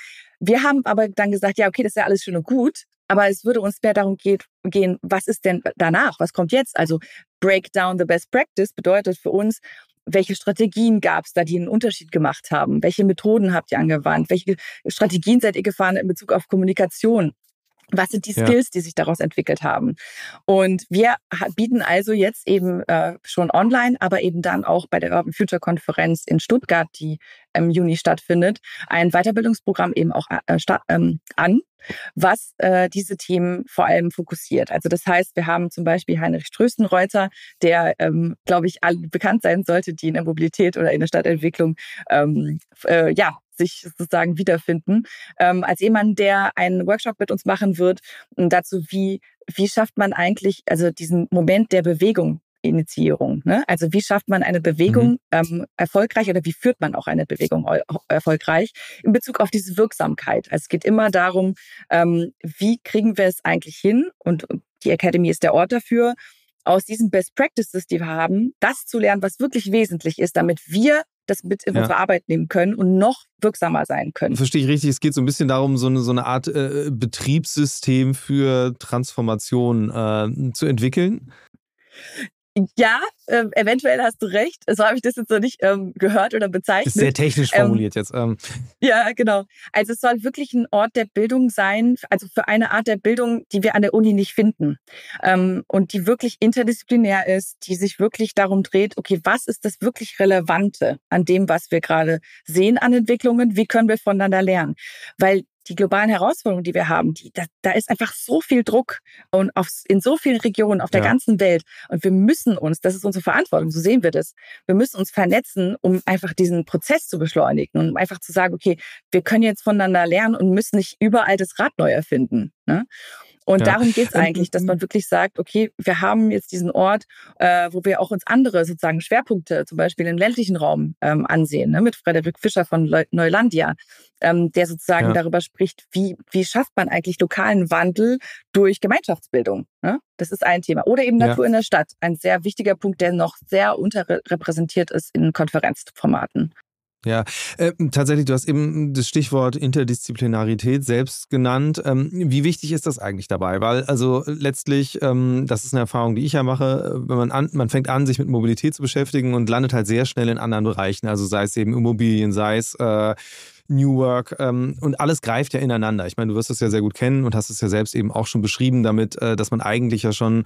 wir haben aber dann gesagt, ja, okay, das ist ja alles schön und gut, aber es würde uns mehr darum geht, gehen, was ist denn danach? Was kommt jetzt? Also Break down the best practice bedeutet für uns, welche Strategien gab es da, die einen Unterschied gemacht haben? Welche Methoden habt ihr angewandt? Welche Strategien seid ihr gefahren in Bezug auf Kommunikation? Was sind die Skills, ja. die sich daraus entwickelt haben? Und wir bieten also jetzt eben äh, schon online, aber eben dann auch bei der Urban Future Konferenz in Stuttgart, die im Juni stattfindet, ein Weiterbildungsprogramm eben auch äh, ähm, an, was äh, diese Themen vor allem fokussiert. Also das heißt, wir haben zum Beispiel Heinrich Ströstenreuter, der, ähm, glaube ich, bekannt sein sollte, die in der Mobilität oder in der Stadtentwicklung ähm, äh, ja, sich sozusagen wiederfinden. Ähm, als jemand, der einen Workshop mit uns machen wird, dazu, wie, wie schafft man eigentlich, also diesen Moment der Bewegung Initiierung. Ne? Also wie schafft man eine Bewegung mhm. ähm, erfolgreich oder wie führt man auch eine Bewegung erfolgreich in Bezug auf diese Wirksamkeit? Also es geht immer darum, ähm, wie kriegen wir es eigentlich hin? Und die Academy ist der Ort dafür, aus diesen Best Practices, die wir haben, das zu lernen, was wirklich wesentlich ist, damit wir das mit in ja. unsere Arbeit nehmen können und noch wirksamer sein können. Verstehe ich richtig, es geht so ein bisschen darum, so eine, so eine Art äh, Betriebssystem für Transformation äh, zu entwickeln. Ja, äh, eventuell hast du recht. So habe ich das jetzt noch nicht ähm, gehört oder bezeichnet. Ist sehr technisch ähm, formuliert ähm, jetzt. Ähm. Ja, genau. Also es soll wirklich ein Ort der Bildung sein, also für eine Art der Bildung, die wir an der Uni nicht finden ähm, und die wirklich interdisziplinär ist, die sich wirklich darum dreht, okay, was ist das wirklich Relevante an dem, was wir gerade sehen an Entwicklungen? Wie können wir voneinander lernen? Weil die globalen Herausforderungen, die wir haben, die, da, da ist einfach so viel Druck und auf, in so vielen Regionen auf der ja. ganzen Welt. Und wir müssen uns, das ist unsere Verantwortung, so sehen wir das, wir müssen uns vernetzen, um einfach diesen Prozess zu beschleunigen und um einfach zu sagen, okay, wir können jetzt voneinander lernen und müssen nicht überall das Rad neu erfinden. Ne? Und ja. darum geht es eigentlich, dass man wirklich sagt, okay, wir haben jetzt diesen Ort, äh, wo wir auch uns andere sozusagen Schwerpunkte, zum Beispiel im ländlichen Raum, ähm, ansehen, ne? mit Frederik Fischer von Le Neulandia, ähm, der sozusagen ja. darüber spricht, wie, wie schafft man eigentlich lokalen Wandel durch Gemeinschaftsbildung. Ne? Das ist ein Thema. Oder eben Natur ja. in der Stadt, ein sehr wichtiger Punkt, der noch sehr unterrepräsentiert ist in Konferenzformaten. Ja, äh, tatsächlich, du hast eben das Stichwort Interdisziplinarität selbst genannt. Ähm, wie wichtig ist das eigentlich dabei? Weil also letztlich, ähm, das ist eine Erfahrung, die ich ja mache, wenn man an, man fängt an, sich mit Mobilität zu beschäftigen und landet halt sehr schnell in anderen Bereichen. Also sei es eben Immobilien, sei es äh, New Work ähm, und alles greift ja ineinander. Ich meine, du wirst es ja sehr gut kennen und hast es ja selbst eben auch schon beschrieben damit, äh, dass man eigentlich ja schon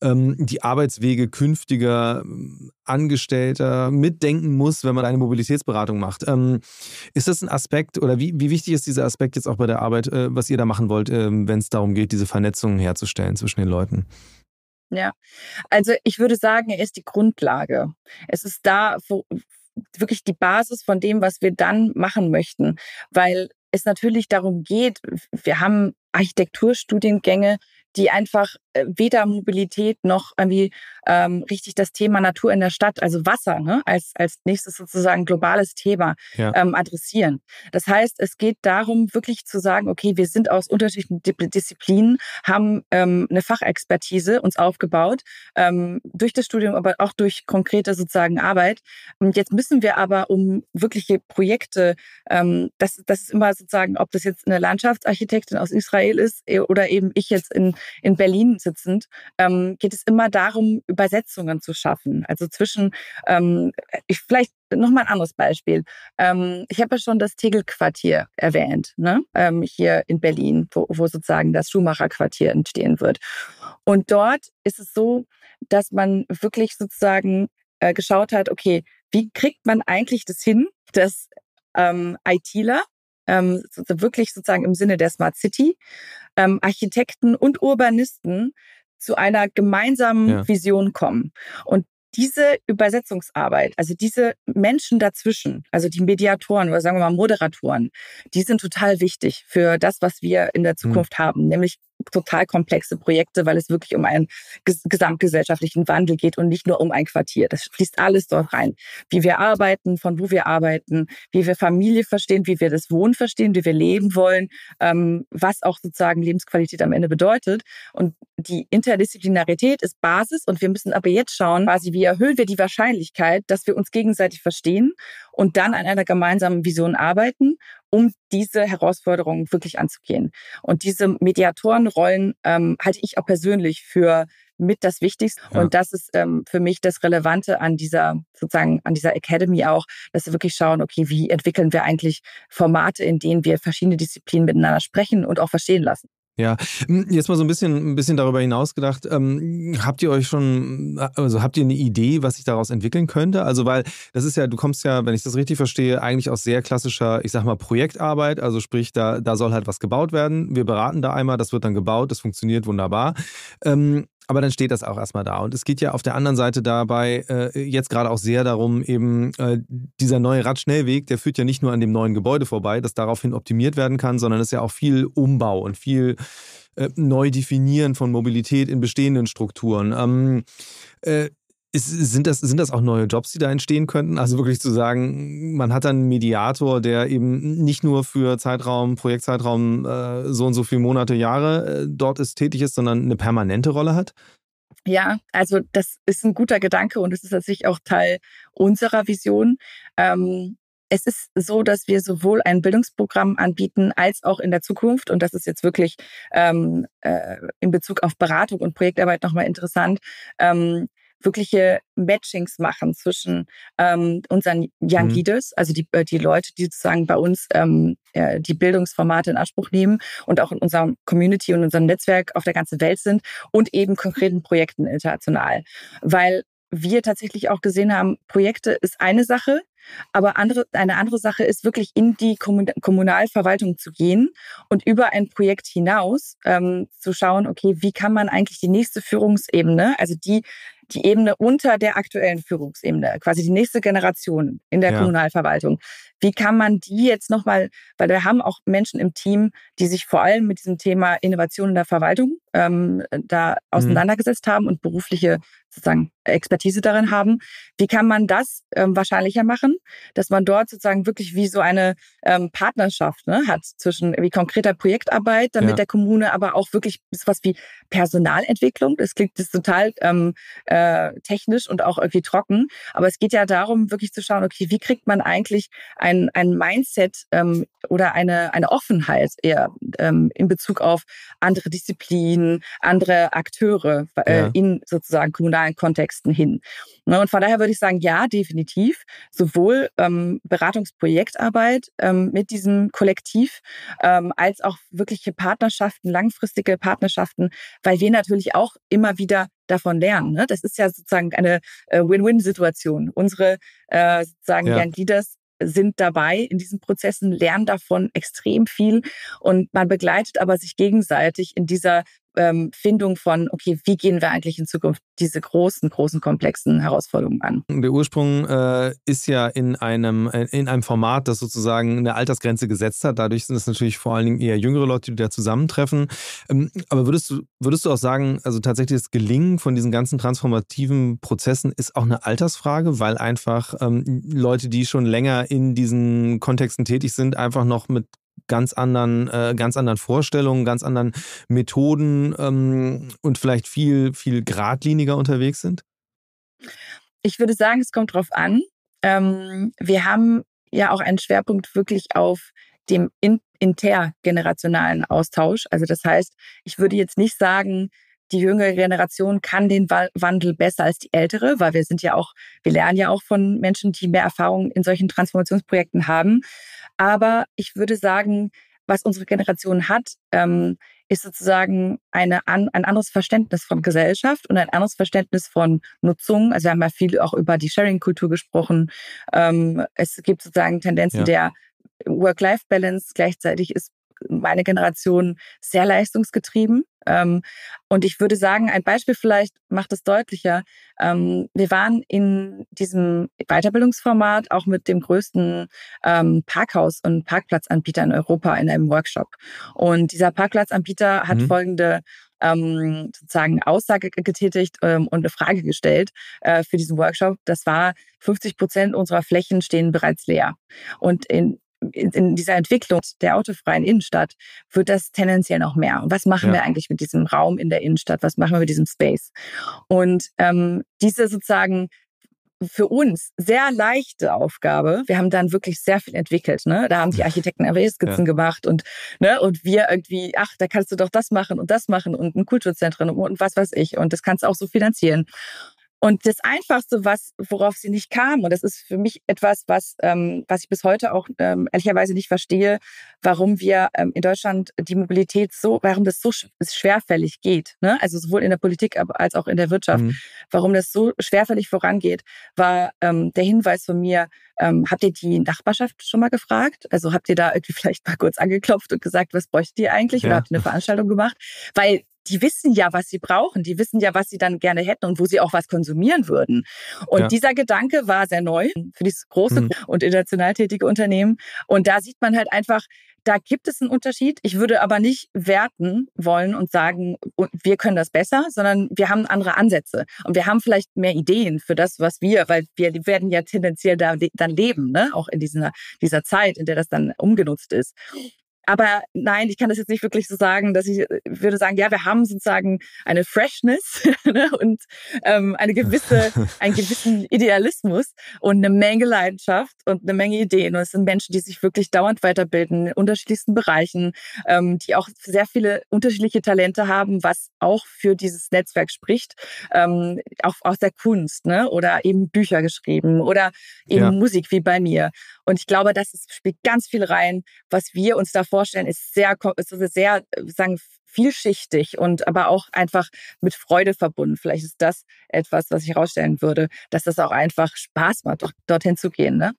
ähm, die Arbeitswege künftiger ähm, Angestellter mitdenken muss, wenn man eine Mobilitätsberatung macht. Ähm, ist das ein Aspekt oder wie, wie wichtig ist dieser Aspekt jetzt auch bei der Arbeit, äh, was ihr da machen wollt, äh, wenn es darum geht, diese Vernetzung herzustellen zwischen den Leuten? Ja, also ich würde sagen, er ist die Grundlage. Es ist da, wo, wirklich die Basis von dem, was wir dann machen möchten, weil es natürlich darum geht, wir haben Architekturstudiengänge, die einfach weder Mobilität noch irgendwie ähm, richtig das Thema Natur in der Stadt, also Wasser, ne, als, als nächstes sozusagen globales Thema ja. ähm, adressieren. Das heißt, es geht darum, wirklich zu sagen, okay, wir sind aus unterschiedlichen Disziplinen, haben ähm, eine Fachexpertise uns aufgebaut, ähm, durch das Studium, aber auch durch konkrete sozusagen Arbeit. Und jetzt müssen wir aber, um wirkliche Projekte, ähm, das, das ist immer sozusagen, ob das jetzt eine Landschaftsarchitektin aus Israel ist äh, oder eben ich jetzt in in Berlin sitzend, ähm, geht es immer darum, Übersetzungen zu schaffen. Also zwischen, ähm, ich vielleicht nochmal ein anderes Beispiel. Ähm, ich habe ja schon das Tegel-Quartier erwähnt, ne? Ähm, hier in Berlin, wo, wo sozusagen das Schumacher-Quartier entstehen wird. Und dort ist es so, dass man wirklich sozusagen äh, geschaut hat, okay, wie kriegt man eigentlich das hin, dass ähm, ITler ähm, wirklich sozusagen im Sinne der Smart City, ähm, Architekten und Urbanisten zu einer gemeinsamen ja. Vision kommen. Und diese Übersetzungsarbeit, also diese Menschen dazwischen, also die Mediatoren oder sagen wir mal Moderatoren, die sind total wichtig für das, was wir in der hm. Zukunft mhm. haben, nämlich total komplexe Projekte, weil es wirklich um einen gesamtgesellschaftlichen Wandel geht und nicht nur um ein Quartier. Das fließt alles dort rein. Wie wir arbeiten, von wo wir arbeiten, wie wir Familie verstehen, wie wir das Wohnen verstehen, wie wir leben wollen, ähm, was auch sozusagen Lebensqualität am Ende bedeutet. Und die Interdisziplinarität ist Basis und wir müssen aber jetzt schauen, quasi wie erhöhen wir die Wahrscheinlichkeit, dass wir uns gegenseitig verstehen und dann an einer gemeinsamen Vision arbeiten um diese Herausforderungen wirklich anzugehen. Und diese Mediatorenrollen ähm, halte ich auch persönlich für mit das Wichtigste. Ja. Und das ist ähm, für mich das Relevante an dieser, sozusagen, an dieser Academy auch, dass wir wirklich schauen, okay, wie entwickeln wir eigentlich Formate, in denen wir verschiedene Disziplinen miteinander sprechen und auch verstehen lassen. Ja, hm, jetzt mal so ein bisschen, ein bisschen darüber hinaus gedacht. Ähm, habt ihr euch schon, also habt ihr eine Idee, was sich daraus entwickeln könnte? Also, weil das ist ja, du kommst ja, wenn ich das richtig verstehe, eigentlich aus sehr klassischer, ich sag mal, Projektarbeit. Also sprich, da, da soll halt was gebaut werden. Wir beraten da einmal, das wird dann gebaut, das funktioniert wunderbar. Ähm, aber dann steht das auch erstmal da. Und es geht ja auf der anderen Seite dabei äh, jetzt gerade auch sehr darum, eben äh, dieser neue Radschnellweg, der führt ja nicht nur an dem neuen Gebäude vorbei, das daraufhin optimiert werden kann, sondern es ist ja auch viel Umbau und viel äh, Neudefinieren von Mobilität in bestehenden Strukturen. Ähm, äh, ist, sind, das, sind das auch neue Jobs, die da entstehen könnten? Also wirklich zu sagen, man hat dann einen Mediator, der eben nicht nur für Zeitraum, Projektzeitraum äh, so und so viele Monate, Jahre äh, dort ist, tätig ist, sondern eine permanente Rolle hat? Ja, also das ist ein guter Gedanke und es ist tatsächlich auch Teil unserer Vision. Ähm, es ist so, dass wir sowohl ein Bildungsprogramm anbieten als auch in der Zukunft, und das ist jetzt wirklich ähm, äh, in Bezug auf Beratung und Projektarbeit nochmal interessant, ähm, wirkliche Matchings machen zwischen ähm, unseren Young mhm. Leaders, also die, äh, die Leute, die sozusagen bei uns ähm, äh, die Bildungsformate in Anspruch nehmen und auch in unserem Community und unserem Netzwerk auf der ganzen Welt sind und eben konkreten Projekten international. Weil wir tatsächlich auch gesehen haben, Projekte ist eine Sache, aber andere, eine andere Sache ist wirklich in die Kommunalverwaltung zu gehen und über ein Projekt hinaus ähm, zu schauen, okay, wie kann man eigentlich die nächste Führungsebene, also die die Ebene unter der aktuellen Führungsebene, quasi die nächste Generation in der ja. Kommunalverwaltung. Wie kann man die jetzt nochmal, weil wir haben auch Menschen im Team, die sich vor allem mit diesem Thema Innovation in der Verwaltung ähm, da mhm. auseinandergesetzt mhm. haben und berufliche sozusagen Expertise darin haben. Wie kann man das ähm, wahrscheinlicher machen, dass man dort sozusagen wirklich wie so eine ähm, Partnerschaft ne, hat zwischen wie konkreter Projektarbeit, damit ja. der Kommune, aber auch wirklich was wie Personalentwicklung. Das klingt das total ähm, äh, technisch und auch irgendwie trocken, aber es geht ja darum, wirklich zu schauen, okay, wie kriegt man eigentlich ein, ein Mindset ähm, oder eine, eine Offenheit eher ähm, in Bezug auf andere Disziplinen, andere Akteure äh, ja. in sozusagen kommunalen Kontexten hin. Ne, und von daher würde ich sagen, ja, definitiv. Sowohl ähm, Beratungsprojektarbeit ähm, mit diesem Kollektiv ähm, als auch wirkliche Partnerschaften, langfristige Partnerschaften, weil wir natürlich auch immer wieder davon lernen. Ne? Das ist ja sozusagen eine äh, Win-Win-Situation. Unsere äh, sozusagen ja. Young Leaders sind dabei in diesen Prozessen, lernen davon extrem viel und man begleitet aber sich gegenseitig in dieser ähm, Findung von, okay, wie gehen wir eigentlich in Zukunft diese großen, großen, komplexen Herausforderungen an? Der Ursprung äh, ist ja in einem, äh, in einem Format, das sozusagen eine Altersgrenze gesetzt hat. Dadurch sind es natürlich vor allen Dingen eher jüngere Leute, die da zusammentreffen. Ähm, aber würdest du, würdest du auch sagen, also tatsächlich das Gelingen von diesen ganzen transformativen Prozessen ist auch eine Altersfrage, weil einfach ähm, Leute, die schon länger in diesen Kontexten tätig sind, einfach noch mit ganz anderen, äh, ganz anderen Vorstellungen, ganz anderen Methoden ähm, und vielleicht viel, viel geradliniger unterwegs sind? Ich würde sagen, es kommt drauf an. Ähm, wir haben ja auch einen Schwerpunkt wirklich auf dem in, intergenerationalen Austausch. Also das heißt, ich würde jetzt nicht sagen, die jüngere Generation kann den Wandel besser als die ältere, weil wir sind ja auch, wir lernen ja auch von Menschen, die mehr Erfahrung in solchen Transformationsprojekten haben. Aber ich würde sagen, was unsere Generation hat, ähm, ist sozusagen eine, an, ein anderes Verständnis von Gesellschaft und ein anderes Verständnis von Nutzung. Also wir haben ja viel auch über die Sharing-Kultur gesprochen. Ähm, es gibt sozusagen Tendenzen ja. der Work-Life-Balance. Gleichzeitig ist meine Generation sehr leistungsgetrieben. Ähm, und ich würde sagen, ein Beispiel vielleicht macht es deutlicher. Ähm, wir waren in diesem Weiterbildungsformat auch mit dem größten ähm, Parkhaus- und Parkplatzanbieter in Europa in einem Workshop. Und dieser Parkplatzanbieter hat mhm. folgende sozusagen Aussage getätigt und eine Frage gestellt äh, für diesen Workshop. Das war, 50 Prozent unserer Flächen stehen bereits leer. Und in in dieser Entwicklung der autofreien Innenstadt wird das tendenziell noch mehr. Und was machen ja. wir eigentlich mit diesem Raum in der Innenstadt? Was machen wir mit diesem Space? Und ähm, diese sozusagen für uns sehr leichte Aufgabe. Wir haben dann wirklich sehr viel entwickelt. Ne? Da haben die Architekten RW-Skizzen ja. gemacht und, ne, und wir irgendwie, ach, da kannst du doch das machen und das machen und ein Kulturzentrum und was weiß ich. Und das kannst du auch so finanzieren. Und das Einfachste, was, worauf sie nicht kam, und das ist für mich etwas, was, ähm, was ich bis heute auch ähm, ehrlicherweise nicht verstehe, warum wir ähm, in Deutschland die Mobilität so, warum das so schwerfällig geht, ne? also sowohl in der Politik als auch in der Wirtschaft, mhm. warum das so schwerfällig vorangeht, war ähm, der Hinweis von mir, ähm, habt ihr die Nachbarschaft schon mal gefragt? Also habt ihr da irgendwie *laughs* vielleicht mal kurz angeklopft und gesagt, was bräuchtet ihr eigentlich? Ja. Oder habt ihr eine Veranstaltung gemacht? Weil die wissen ja, was sie brauchen. Die wissen ja, was sie dann gerne hätten und wo sie auch was konsumieren würden. Und ja. dieser Gedanke war sehr neu für dieses große mhm. und international tätige Unternehmen. Und da sieht man halt einfach, da gibt es einen Unterschied. Ich würde aber nicht werten wollen und sagen, wir können das besser, sondern wir haben andere Ansätze und wir haben vielleicht mehr Ideen für das, was wir, weil wir werden ja tendenziell da dann leben, ne? auch in dieser, dieser Zeit, in der das dann umgenutzt ist. Aber nein, ich kann das jetzt nicht wirklich so sagen, dass ich äh, würde sagen, ja, wir haben sozusagen eine Freshness *laughs* ne, und ähm, eine gewisse, *laughs* einen gewissen Idealismus und eine Menge Leidenschaft und eine Menge Ideen. Und es sind Menschen, die sich wirklich dauernd weiterbilden in unterschiedlichsten Bereichen, ähm, die auch sehr viele unterschiedliche Talente haben, was auch für dieses Netzwerk spricht, ähm, auch aus der Kunst, ne? Oder eben Bücher geschrieben oder eben ja. Musik wie bei mir. Und ich glaube, das spielt ganz viel rein, was wir uns da vorstellen, ist sehr, ist sehr, sagen, vielschichtig und aber auch einfach mit Freude verbunden. Vielleicht ist das etwas, was ich herausstellen würde, dass das auch einfach Spaß macht, dorthin zu gehen. Ne?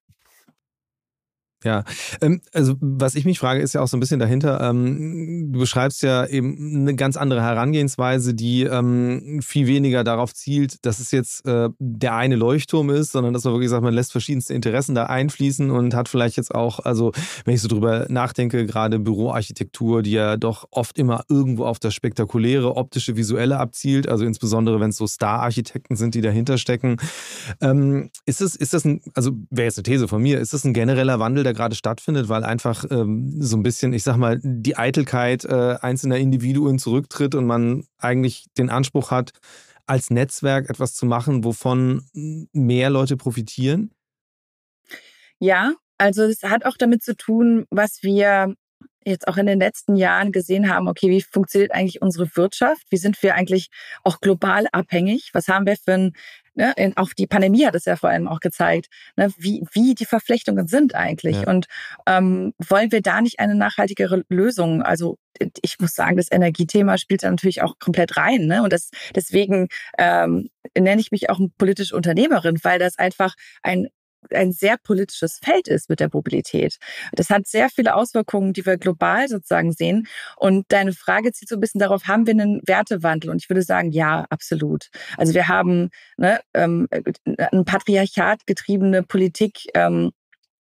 Ja, ähm, also was ich mich frage, ist ja auch so ein bisschen dahinter. Ähm, du beschreibst ja eben eine ganz andere Herangehensweise, die ähm, viel weniger darauf zielt, dass es jetzt äh, der eine Leuchtturm ist, sondern dass man wirklich sagt, man lässt verschiedenste Interessen da einfließen und hat vielleicht jetzt auch, also wenn ich so drüber nachdenke, gerade Büroarchitektur, die ja doch oft immer irgendwo auf das spektakuläre, optische, visuelle abzielt, also insbesondere wenn es so Star-Architekten sind, die dahinter stecken. ist es, ist das ein, also wäre jetzt eine These von mir, ist das ein genereller Wandel der gerade stattfindet, weil einfach ähm, so ein bisschen, ich sag mal, die Eitelkeit äh, einzelner Individuen zurücktritt und man eigentlich den Anspruch hat, als Netzwerk etwas zu machen, wovon mehr Leute profitieren? Ja, also es hat auch damit zu tun, was wir jetzt auch in den letzten Jahren gesehen haben, okay, wie funktioniert eigentlich unsere Wirtschaft? Wie sind wir eigentlich auch global abhängig? Was haben wir für ein ne, in, auch die Pandemie hat es ja vor allem auch gezeigt, ne, wie, wie die Verflechtungen sind eigentlich. Ja. Und ähm, wollen wir da nicht eine nachhaltigere Lösung? Also ich muss sagen, das Energiethema spielt da natürlich auch komplett rein. Ne? Und das, deswegen ähm, nenne ich mich auch politische Unternehmerin, weil das einfach ein ein sehr politisches Feld ist mit der Mobilität. Das hat sehr viele Auswirkungen, die wir global sozusagen sehen. Und deine Frage zieht so ein bisschen darauf, haben wir einen Wertewandel? Und ich würde sagen, ja, absolut. Also wir haben ne, ähm, ein Patriarchat getriebene Politik, ähm,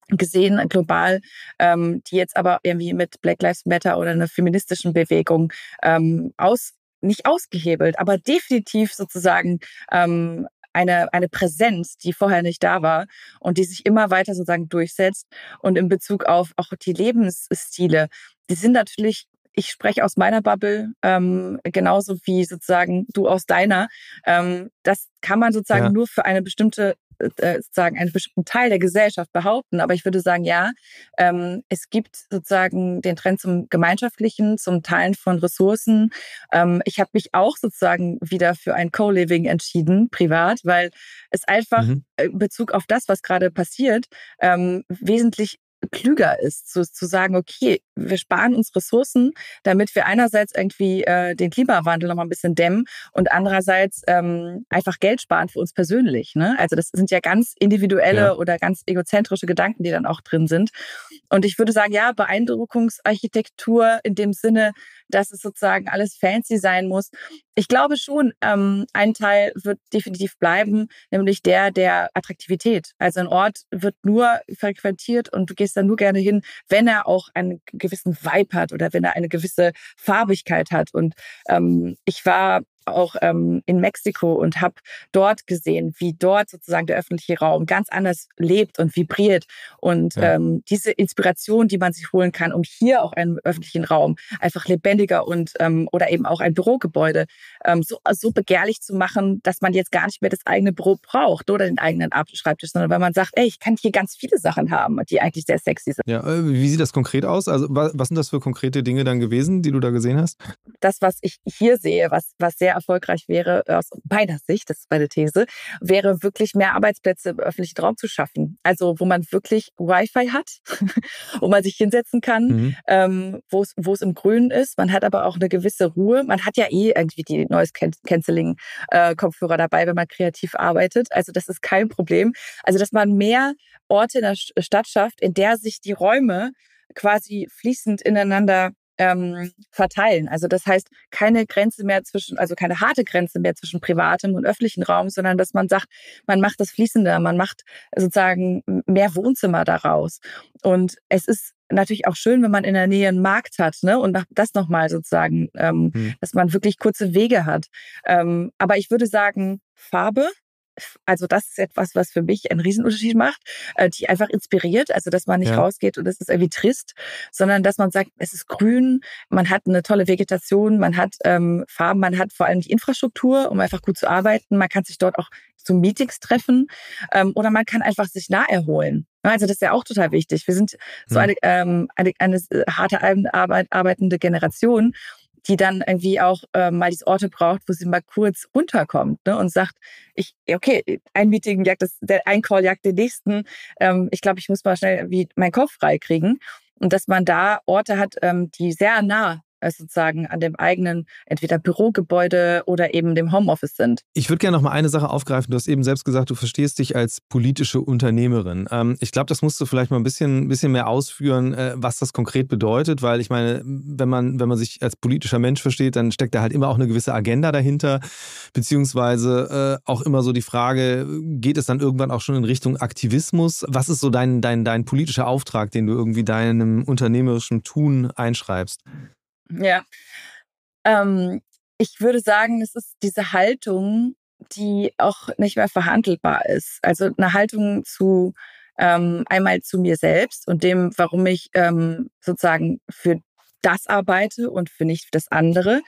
gesehen global, ähm, die jetzt aber irgendwie mit Black Lives Matter oder einer feministischen Bewegung ähm, aus nicht ausgehebelt, aber definitiv sozusagen ähm, eine, eine Präsenz, die vorher nicht da war und die sich immer weiter sozusagen durchsetzt. Und in Bezug auf auch die Lebensstile, die sind natürlich ich spreche aus meiner Bubble, ähm, genauso wie sozusagen du aus deiner. Ähm, das kann man sozusagen ja. nur für eine bestimmte äh, sozusagen einen bestimmten Teil der Gesellschaft behaupten. Aber ich würde sagen, ja, ähm, es gibt sozusagen den Trend zum Gemeinschaftlichen, zum Teilen von Ressourcen. Ähm, ich habe mich auch sozusagen wieder für ein Co-Living entschieden, privat, weil es einfach mhm. in Bezug auf das, was gerade passiert, ähm, wesentlich klüger ist, zu, zu sagen, okay, wir sparen uns Ressourcen, damit wir einerseits irgendwie äh, den Klimawandel noch mal ein bisschen dämmen und andererseits ähm, einfach Geld sparen für uns persönlich. Ne? Also das sind ja ganz individuelle ja. oder ganz egozentrische Gedanken, die dann auch drin sind. Und ich würde sagen, ja, Beeindruckungsarchitektur in dem Sinne, dass es sozusagen alles fancy sein muss. Ich glaube schon, ähm, ein Teil wird definitiv bleiben, nämlich der der Attraktivität. Also ein Ort wird nur frequentiert und du gehst da nur gerne hin, wenn er auch einen gewissen Vibe hat oder wenn er eine gewisse Farbigkeit hat. Und ähm, ich war auch ähm, in Mexiko und habe dort gesehen, wie dort sozusagen der öffentliche Raum ganz anders lebt und vibriert. Und ja. ähm, diese Inspiration, die man sich holen kann, um hier auch einen öffentlichen Raum einfach lebendiger und ähm, oder eben auch ein Bürogebäude ähm, so, so begehrlich zu machen, dass man jetzt gar nicht mehr das eigene Büro braucht oder den eigenen Schreibtisch, sondern weil man sagt, ey, ich kann hier ganz viele Sachen haben, die eigentlich sehr sexy sind. Ja, äh, wie sieht das konkret aus? Also was sind das für konkrete Dinge dann gewesen, die du da gesehen hast? Das, was ich hier sehe, was, was sehr erfolgreich wäre, aus meiner Sicht, das ist meine These, wäre wirklich mehr Arbeitsplätze im öffentlichen Raum zu schaffen. Also wo man wirklich Wi-Fi hat, *laughs* wo man sich hinsetzen kann, mhm. ähm, wo es im Grünen ist. Man hat aber auch eine gewisse Ruhe. Man hat ja eh irgendwie die Noise Cancelling äh, Kopfhörer dabei, wenn man kreativ arbeitet. Also das ist kein Problem. Also dass man mehr Orte in der Stadt schafft, in der sich die Räume quasi fließend ineinander ähm, verteilen. Also das heißt, keine Grenze mehr zwischen, also keine harte Grenze mehr zwischen privatem und öffentlichen Raum, sondern dass man sagt, man macht das fließender, man macht sozusagen mehr Wohnzimmer daraus. Und es ist natürlich auch schön, wenn man in der Nähe einen Markt hat, ne? Und das nochmal sozusagen, ähm, hm. dass man wirklich kurze Wege hat. Ähm, aber ich würde sagen, Farbe also das ist etwas, was für mich einen Riesenunterschied macht, äh, die einfach inspiriert, also dass man nicht ja. rausgeht und es ist irgendwie trist, sondern dass man sagt, es ist grün, man hat eine tolle Vegetation, man hat ähm, Farben, man hat vor allem die Infrastruktur, um einfach gut zu arbeiten, man kann sich dort auch zu Meetings treffen ähm, oder man kann einfach sich nah erholen. Also das ist ja auch total wichtig. Wir sind so eine, ähm, eine, eine harte Arbeit, arbeitende Generation die dann irgendwie auch äh, mal diese Orte braucht, wo sie mal kurz runterkommt ne, und sagt, ich, okay, ein Meeting jagt das, der, ein Call jagt den nächsten. Ähm, ich glaube, ich muss mal schnell wie meinen Kopf frei kriegen. Und dass man da Orte hat, ähm, die sehr nah sozusagen an dem eigenen entweder Bürogebäude oder eben dem Homeoffice sind. Ich würde gerne noch mal eine Sache aufgreifen. Du hast eben selbst gesagt, du verstehst dich als politische Unternehmerin. Ähm, ich glaube, das musst du vielleicht mal ein bisschen, bisschen mehr ausführen, äh, was das konkret bedeutet, weil ich meine, wenn man, wenn man sich als politischer Mensch versteht, dann steckt da halt immer auch eine gewisse Agenda dahinter, beziehungsweise äh, auch immer so die Frage, geht es dann irgendwann auch schon in Richtung Aktivismus? Was ist so dein, dein, dein politischer Auftrag, den du irgendwie deinem unternehmerischen Tun einschreibst? Ja. Ähm, ich würde sagen, es ist diese Haltung, die auch nicht mehr verhandelbar ist. Also eine Haltung zu ähm, einmal zu mir selbst und dem, warum ich ähm, sozusagen für das arbeite und für nicht das andere.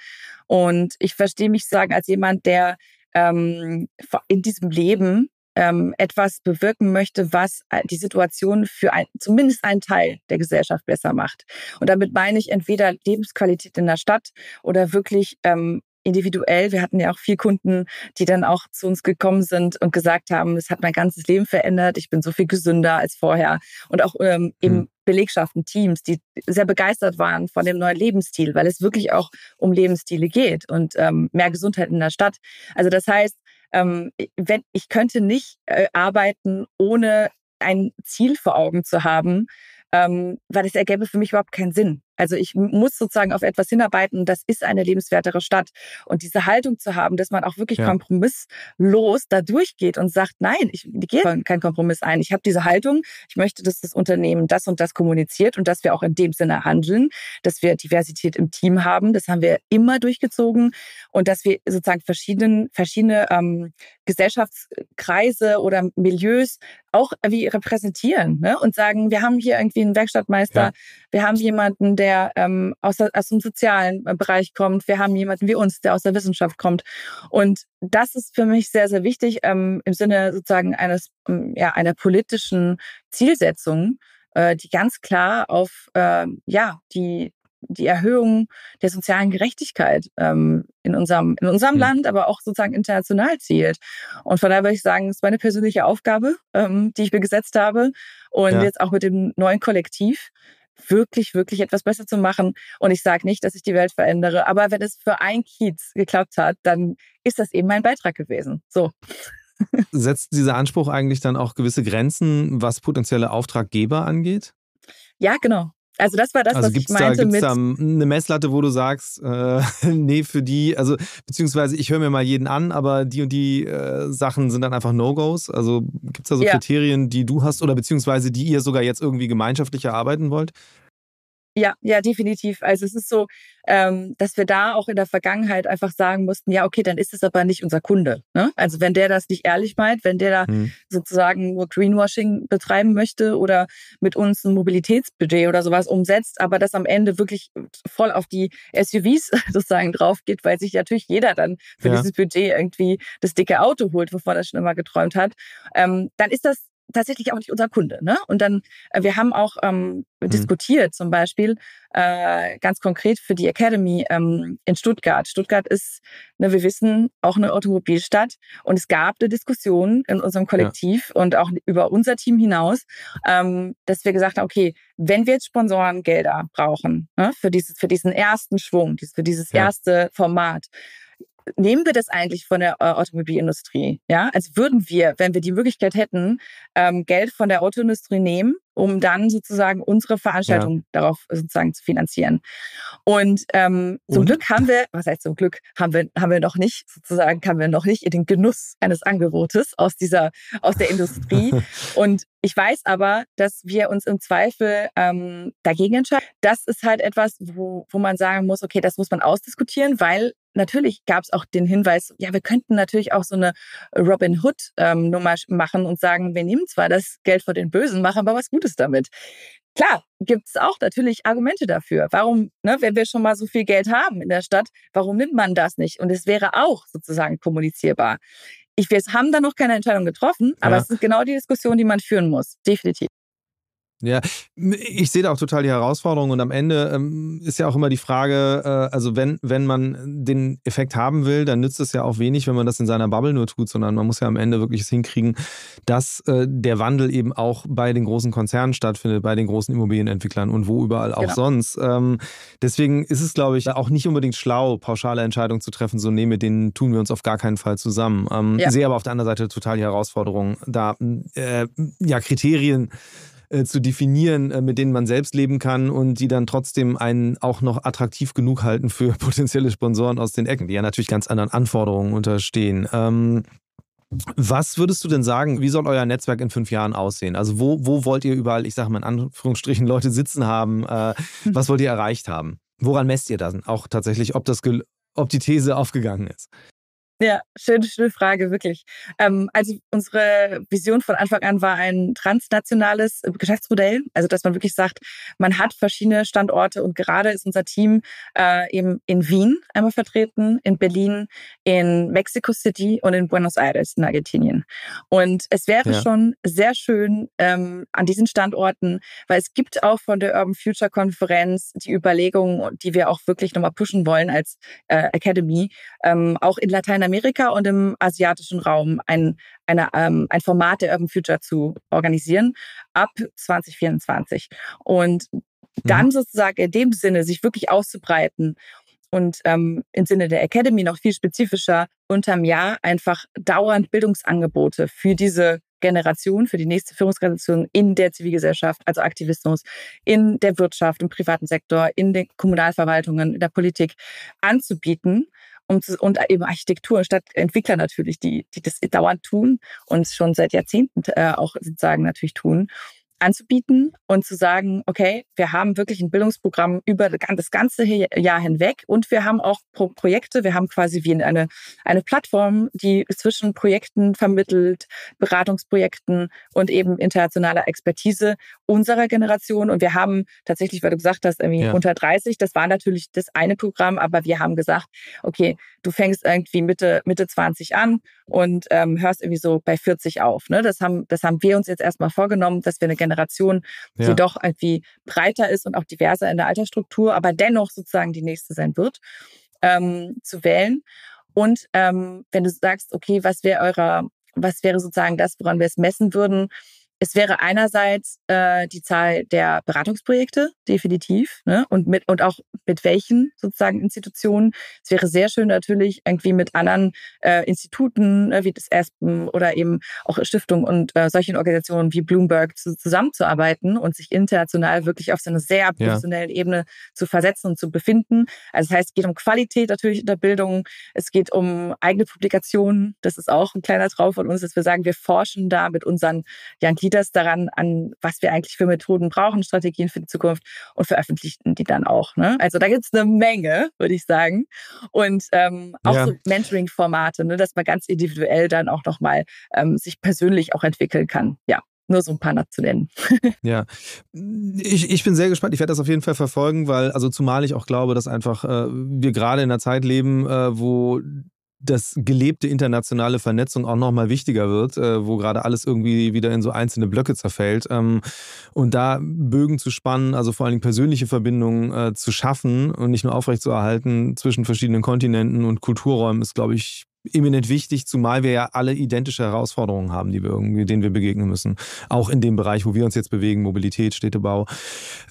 Und ich verstehe mich sagen als jemand, der ähm, in diesem Leben ähm, etwas bewirken möchte, was äh, die Situation für ein, zumindest einen Teil der Gesellschaft besser macht. Und damit meine ich entweder Lebensqualität in der Stadt oder wirklich ähm, individuell. Wir hatten ja auch vier Kunden, die dann auch zu uns gekommen sind und gesagt haben, es hat mein ganzes Leben verändert, ich bin so viel gesünder als vorher. Und auch ähm, eben mhm. Belegschaften, Teams, die sehr begeistert waren von dem neuen Lebensstil, weil es wirklich auch um Lebensstile geht und ähm, mehr Gesundheit in der Stadt. Also das heißt, ähm, wenn, ich könnte nicht äh, arbeiten, ohne ein Ziel vor Augen zu haben, ähm, weil das ergäbe für mich überhaupt keinen Sinn. Also ich muss sozusagen auf etwas hinarbeiten das ist eine lebenswertere Stadt. Und diese Haltung zu haben, dass man auch wirklich ja. kompromisslos da durchgeht und sagt, nein, ich gehe keinen Kompromiss ein. Ich habe diese Haltung, ich möchte, dass das Unternehmen das und das kommuniziert und dass wir auch in dem Sinne handeln, dass wir Diversität im Team haben. Das haben wir immer durchgezogen und dass wir sozusagen verschiedene, verschiedene ähm, Gesellschaftskreise oder Milieus auch wie repräsentieren ne? und sagen, wir haben hier irgendwie einen Werkstattmeister, ja. wir haben jemanden, der ähm, aus, aus dem sozialen äh, Bereich kommt, wir haben jemanden wie uns, der aus der Wissenschaft kommt. Und das ist für mich sehr, sehr wichtig ähm, im Sinne sozusagen eines, ähm, ja, einer politischen Zielsetzung, äh, die ganz klar auf äh, ja, die, die Erhöhung der sozialen Gerechtigkeit ähm, in unserem, in unserem mhm. Land, aber auch sozusagen international zielt. Und von daher würde ich sagen, es ist meine persönliche Aufgabe, ähm, die ich mir gesetzt habe. Und ja. jetzt auch mit dem neuen Kollektiv wirklich, wirklich etwas besser zu machen. Und ich sage nicht, dass ich die Welt verändere, aber wenn es für ein Kiez geklappt hat, dann ist das eben mein Beitrag gewesen. So. Setzt dieser Anspruch eigentlich dann auch gewisse Grenzen, was potenzielle Auftraggeber angeht? Ja, genau. Also das war das, also was ich meinte da, gibt's mit da eine Messlatte, wo du sagst, äh, *laughs* nee, für die, also beziehungsweise ich höre mir mal jeden an, aber die und die äh, Sachen sind dann einfach No-Gos. Also gibt es da so ja. Kriterien, die du hast oder beziehungsweise die ihr sogar jetzt irgendwie gemeinschaftlich erarbeiten wollt? Ja, ja, definitiv. Also es ist so, ähm, dass wir da auch in der Vergangenheit einfach sagen mussten, ja, okay, dann ist es aber nicht unser Kunde. Ne? Also wenn der das nicht ehrlich meint, wenn der da hm. sozusagen nur Greenwashing betreiben möchte oder mit uns ein Mobilitätsbudget oder sowas umsetzt, aber das am Ende wirklich voll auf die SUVs *laughs* sozusagen drauf geht, weil sich natürlich jeder dann für ja. dieses Budget irgendwie das dicke Auto holt, wovon er schon immer geträumt hat, ähm, dann ist das tatsächlich auch nicht unser Kunde. Ne? Und dann, äh, wir haben auch ähm, mhm. diskutiert, zum Beispiel äh, ganz konkret für die Academy ähm, in Stuttgart. Stuttgart ist, ne, wir wissen, auch eine Automobilstadt. Und es gab eine Diskussion in unserem Kollektiv ja. und auch über unser Team hinaus, ähm, dass wir gesagt haben, okay, wenn wir jetzt Sponsorengelder brauchen ne, für, dieses, für diesen ersten Schwung, für dieses ja. erste Format, nehmen wir das eigentlich von der äh, Automobilindustrie? Ja, also würden wir, wenn wir die Möglichkeit hätten, ähm, Geld von der Autoindustrie nehmen, um dann sozusagen unsere Veranstaltung ja. darauf sozusagen zu finanzieren. Und ähm, zum Und? Glück haben wir, was heißt zum Glück, haben wir, haben wir noch nicht, sozusagen, haben wir noch nicht in den Genuss eines Angebotes aus dieser, aus der Industrie. *laughs* Und ich weiß aber, dass wir uns im Zweifel ähm, dagegen entscheiden. Das ist halt etwas, wo, wo man sagen muss, okay, das muss man ausdiskutieren, weil natürlich gab es auch den Hinweis, ja, wir könnten natürlich auch so eine Robin Hood-Nummer ähm, machen und sagen, wir nehmen zwar das Geld von den Bösen, machen aber was Gutes damit. Klar, gibt es auch natürlich Argumente dafür. Warum, ne, wenn wir schon mal so viel Geld haben in der Stadt, warum nimmt man das nicht? Und es wäre auch sozusagen kommunizierbar. Ich, wir haben da noch keine Entscheidung getroffen, aber ja. es ist genau die Diskussion, die man führen muss. Definitiv. Ja, ich sehe da auch total die Herausforderung und am Ende ähm, ist ja auch immer die Frage, äh, also wenn, wenn man den Effekt haben will, dann nützt es ja auch wenig, wenn man das in seiner Bubble nur tut, sondern man muss ja am Ende wirklich es hinkriegen, dass äh, der Wandel eben auch bei den großen Konzernen stattfindet, bei den großen Immobilienentwicklern und wo überall auch genau. sonst. Ähm, deswegen ist es, glaube ich, auch nicht unbedingt schlau, pauschale Entscheidungen zu treffen, so nee, mit denen tun wir uns auf gar keinen Fall zusammen. Ähm, ja. Sehe aber auf der anderen Seite total die Herausforderung, da äh, ja Kriterien äh, zu definieren, äh, mit denen man selbst leben kann und die dann trotzdem einen auch noch attraktiv genug halten für *laughs* potenzielle Sponsoren aus den Ecken, die ja natürlich ganz anderen Anforderungen unterstehen. Ähm, was würdest du denn sagen, wie soll euer Netzwerk in fünf Jahren aussehen? Also wo, wo wollt ihr überall, ich sage mal in Anführungsstrichen, Leute sitzen haben? Äh, was wollt ihr erreicht haben? Woran messt ihr das? Auch tatsächlich, ob, das ob die These aufgegangen ist? Ja, schöne, schöne Frage, wirklich. Ähm, also unsere Vision von Anfang an war ein transnationales Geschäftsmodell, also dass man wirklich sagt, man hat verschiedene Standorte und gerade ist unser Team äh, eben in Wien einmal vertreten, in Berlin, in Mexico City und in Buenos Aires in Argentinien. Und es wäre ja. schon sehr schön ähm, an diesen Standorten, weil es gibt auch von der Urban Future Konferenz die Überlegungen, die wir auch wirklich nochmal pushen wollen als äh, Academy, ähm, auch in Lateinamerika Amerika und im asiatischen Raum ein, eine, ähm, ein Format der Urban Future zu organisieren ab 2024. Und dann mhm. sozusagen in dem Sinne sich wirklich auszubreiten und ähm, im Sinne der Academy noch viel spezifischer unterm Jahr einfach dauernd Bildungsangebote für diese Generation, für die nächste Führungsgeneration in der Zivilgesellschaft, also Aktivismus, in der Wirtschaft, im privaten Sektor, in den Kommunalverwaltungen, in der Politik anzubieten. Um zu, und eben Architektur statt Entwickler natürlich, die, die das dauernd tun und schon seit Jahrzehnten äh, auch sozusagen natürlich tun anzubieten und zu sagen, okay, wir haben wirklich ein Bildungsprogramm über das ganze Jahr hinweg und wir haben auch Pro Projekte, wir haben quasi wie eine, eine Plattform, die zwischen Projekten vermittelt, Beratungsprojekten und eben internationaler Expertise unserer Generation und wir haben tatsächlich, weil du gesagt hast, irgendwie ja. unter 30, das war natürlich das eine Programm, aber wir haben gesagt, okay, du fängst irgendwie Mitte, Mitte 20 an und ähm, hörst irgendwie so bei 40 auf. Ne? Das, haben, das haben wir uns jetzt erstmal vorgenommen, dass wir eine Generation, die ja. doch irgendwie breiter ist und auch diverser in der Altersstruktur, aber dennoch sozusagen die nächste sein wird, ähm, zu wählen. Und ähm, wenn du sagst, okay, was wäre eurer, was wäre sozusagen das, woran wir es messen würden, es wäre einerseits äh, die Zahl der Beratungsprojekte, definitiv, ne? und mit und auch mit welchen sozusagen Institutionen. Es wäre sehr schön natürlich irgendwie mit anderen äh, Instituten ne, wie das ESPEN oder eben auch Stiftungen und äh, solchen Organisationen wie Bloomberg zu, zusammenzuarbeiten und sich international wirklich auf so einer sehr professionellen ja. Ebene zu versetzen und zu befinden. Also das heißt, es geht um Qualität natürlich in der Bildung, es geht um eigene Publikationen. Das ist auch ein kleiner Traum von uns, dass wir sagen, wir forschen da mit unseren ja, Leaders daran, an was wir eigentlich für Methoden brauchen, Strategien für die Zukunft und veröffentlichen die dann auch. Ne? Also da gibt es eine Menge, würde ich sagen. Und ähm, auch ja. so Mentoring-Formate, ne, dass man ganz individuell dann auch nochmal ähm, sich persönlich auch entwickeln kann. Ja nur so ein paar zu nennen. *laughs* ja, ich, ich bin sehr gespannt. Ich werde das auf jeden Fall verfolgen, weil, also zumal ich auch glaube, dass einfach äh, wir gerade in einer Zeit leben, äh, wo das gelebte internationale Vernetzung auch nochmal wichtiger wird, äh, wo gerade alles irgendwie wieder in so einzelne Blöcke zerfällt. Ähm, und da Bögen zu spannen, also vor allen Dingen persönliche Verbindungen äh, zu schaffen und nicht nur aufrechtzuerhalten zwischen verschiedenen Kontinenten und Kulturräumen, ist, glaube ich, eminent wichtig, zumal wir ja alle identische Herausforderungen haben, die wir irgendwie, denen wir begegnen müssen. Auch in dem Bereich, wo wir uns jetzt bewegen, Mobilität, Städtebau.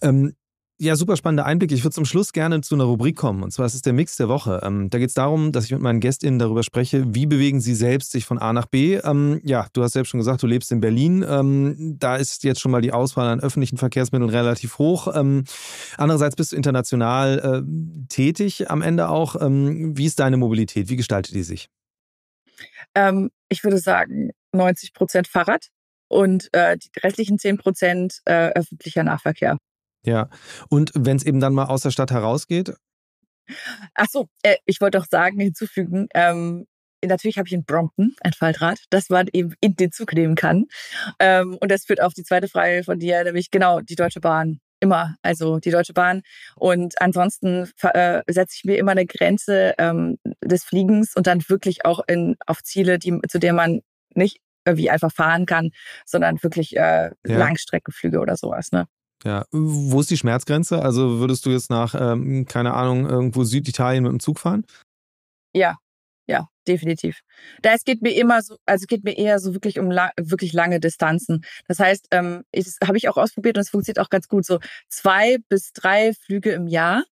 Ähm, ja, super spannender Einblick. Ich würde zum Schluss gerne zu einer Rubrik kommen. Und zwar ist es der Mix der Woche. Ähm, da geht es darum, dass ich mit meinen GästInnen darüber spreche, wie bewegen sie selbst sich von A nach B. Ähm, ja, du hast selbst schon gesagt, du lebst in Berlin. Ähm, da ist jetzt schon mal die Auswahl an öffentlichen Verkehrsmitteln relativ hoch. Ähm, andererseits bist du international äh, tätig am Ende auch. Ähm, wie ist deine Mobilität? Wie gestaltet die sich? Ähm, ich würde sagen, 90 Prozent Fahrrad und äh, die restlichen 10 Prozent äh, öffentlicher Nahverkehr. Ja, und wenn es eben dann mal aus der Stadt herausgeht? Ach so, äh, ich wollte auch sagen, hinzufügen, ähm, natürlich habe ich in Brompton ein Faltrad, das man eben in den Zug nehmen kann. Ähm, und das führt auf die zweite Frage von dir, nämlich genau die Deutsche Bahn. Immer, also die Deutsche Bahn. Und ansonsten äh, setze ich mir immer eine Grenze ähm, des Fliegens und dann wirklich auch in, auf Ziele, die, zu denen man nicht irgendwie einfach fahren kann, sondern wirklich äh, ja. Langstreckenflüge oder sowas. Ne? Ja, wo ist die Schmerzgrenze? Also würdest du jetzt nach, ähm, keine Ahnung, irgendwo Süditalien mit dem Zug fahren? Ja, ja, definitiv. Da es geht mir immer so, also geht mir eher so wirklich um la wirklich lange Distanzen. Das heißt, ähm, habe ich auch ausprobiert und es funktioniert auch ganz gut. So zwei bis drei Flüge im Jahr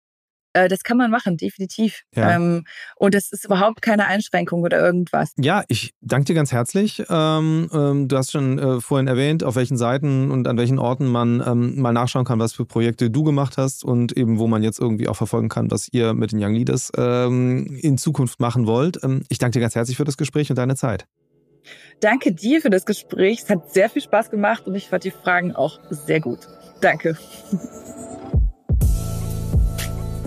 das kann man machen, definitiv. Ja. Ähm, und das ist überhaupt keine Einschränkung oder irgendwas. Ja, ich danke dir ganz herzlich. Ähm, ähm, du hast schon äh, vorhin erwähnt, auf welchen Seiten und an welchen Orten man ähm, mal nachschauen kann, was für Projekte du gemacht hast und eben wo man jetzt irgendwie auch verfolgen kann, was ihr mit den Young Leaders ähm, in Zukunft machen wollt. Ähm, ich danke dir ganz herzlich für das Gespräch und deine Zeit. Danke dir für das Gespräch. Es hat sehr viel Spaß gemacht und ich fand die Fragen auch sehr gut. Danke.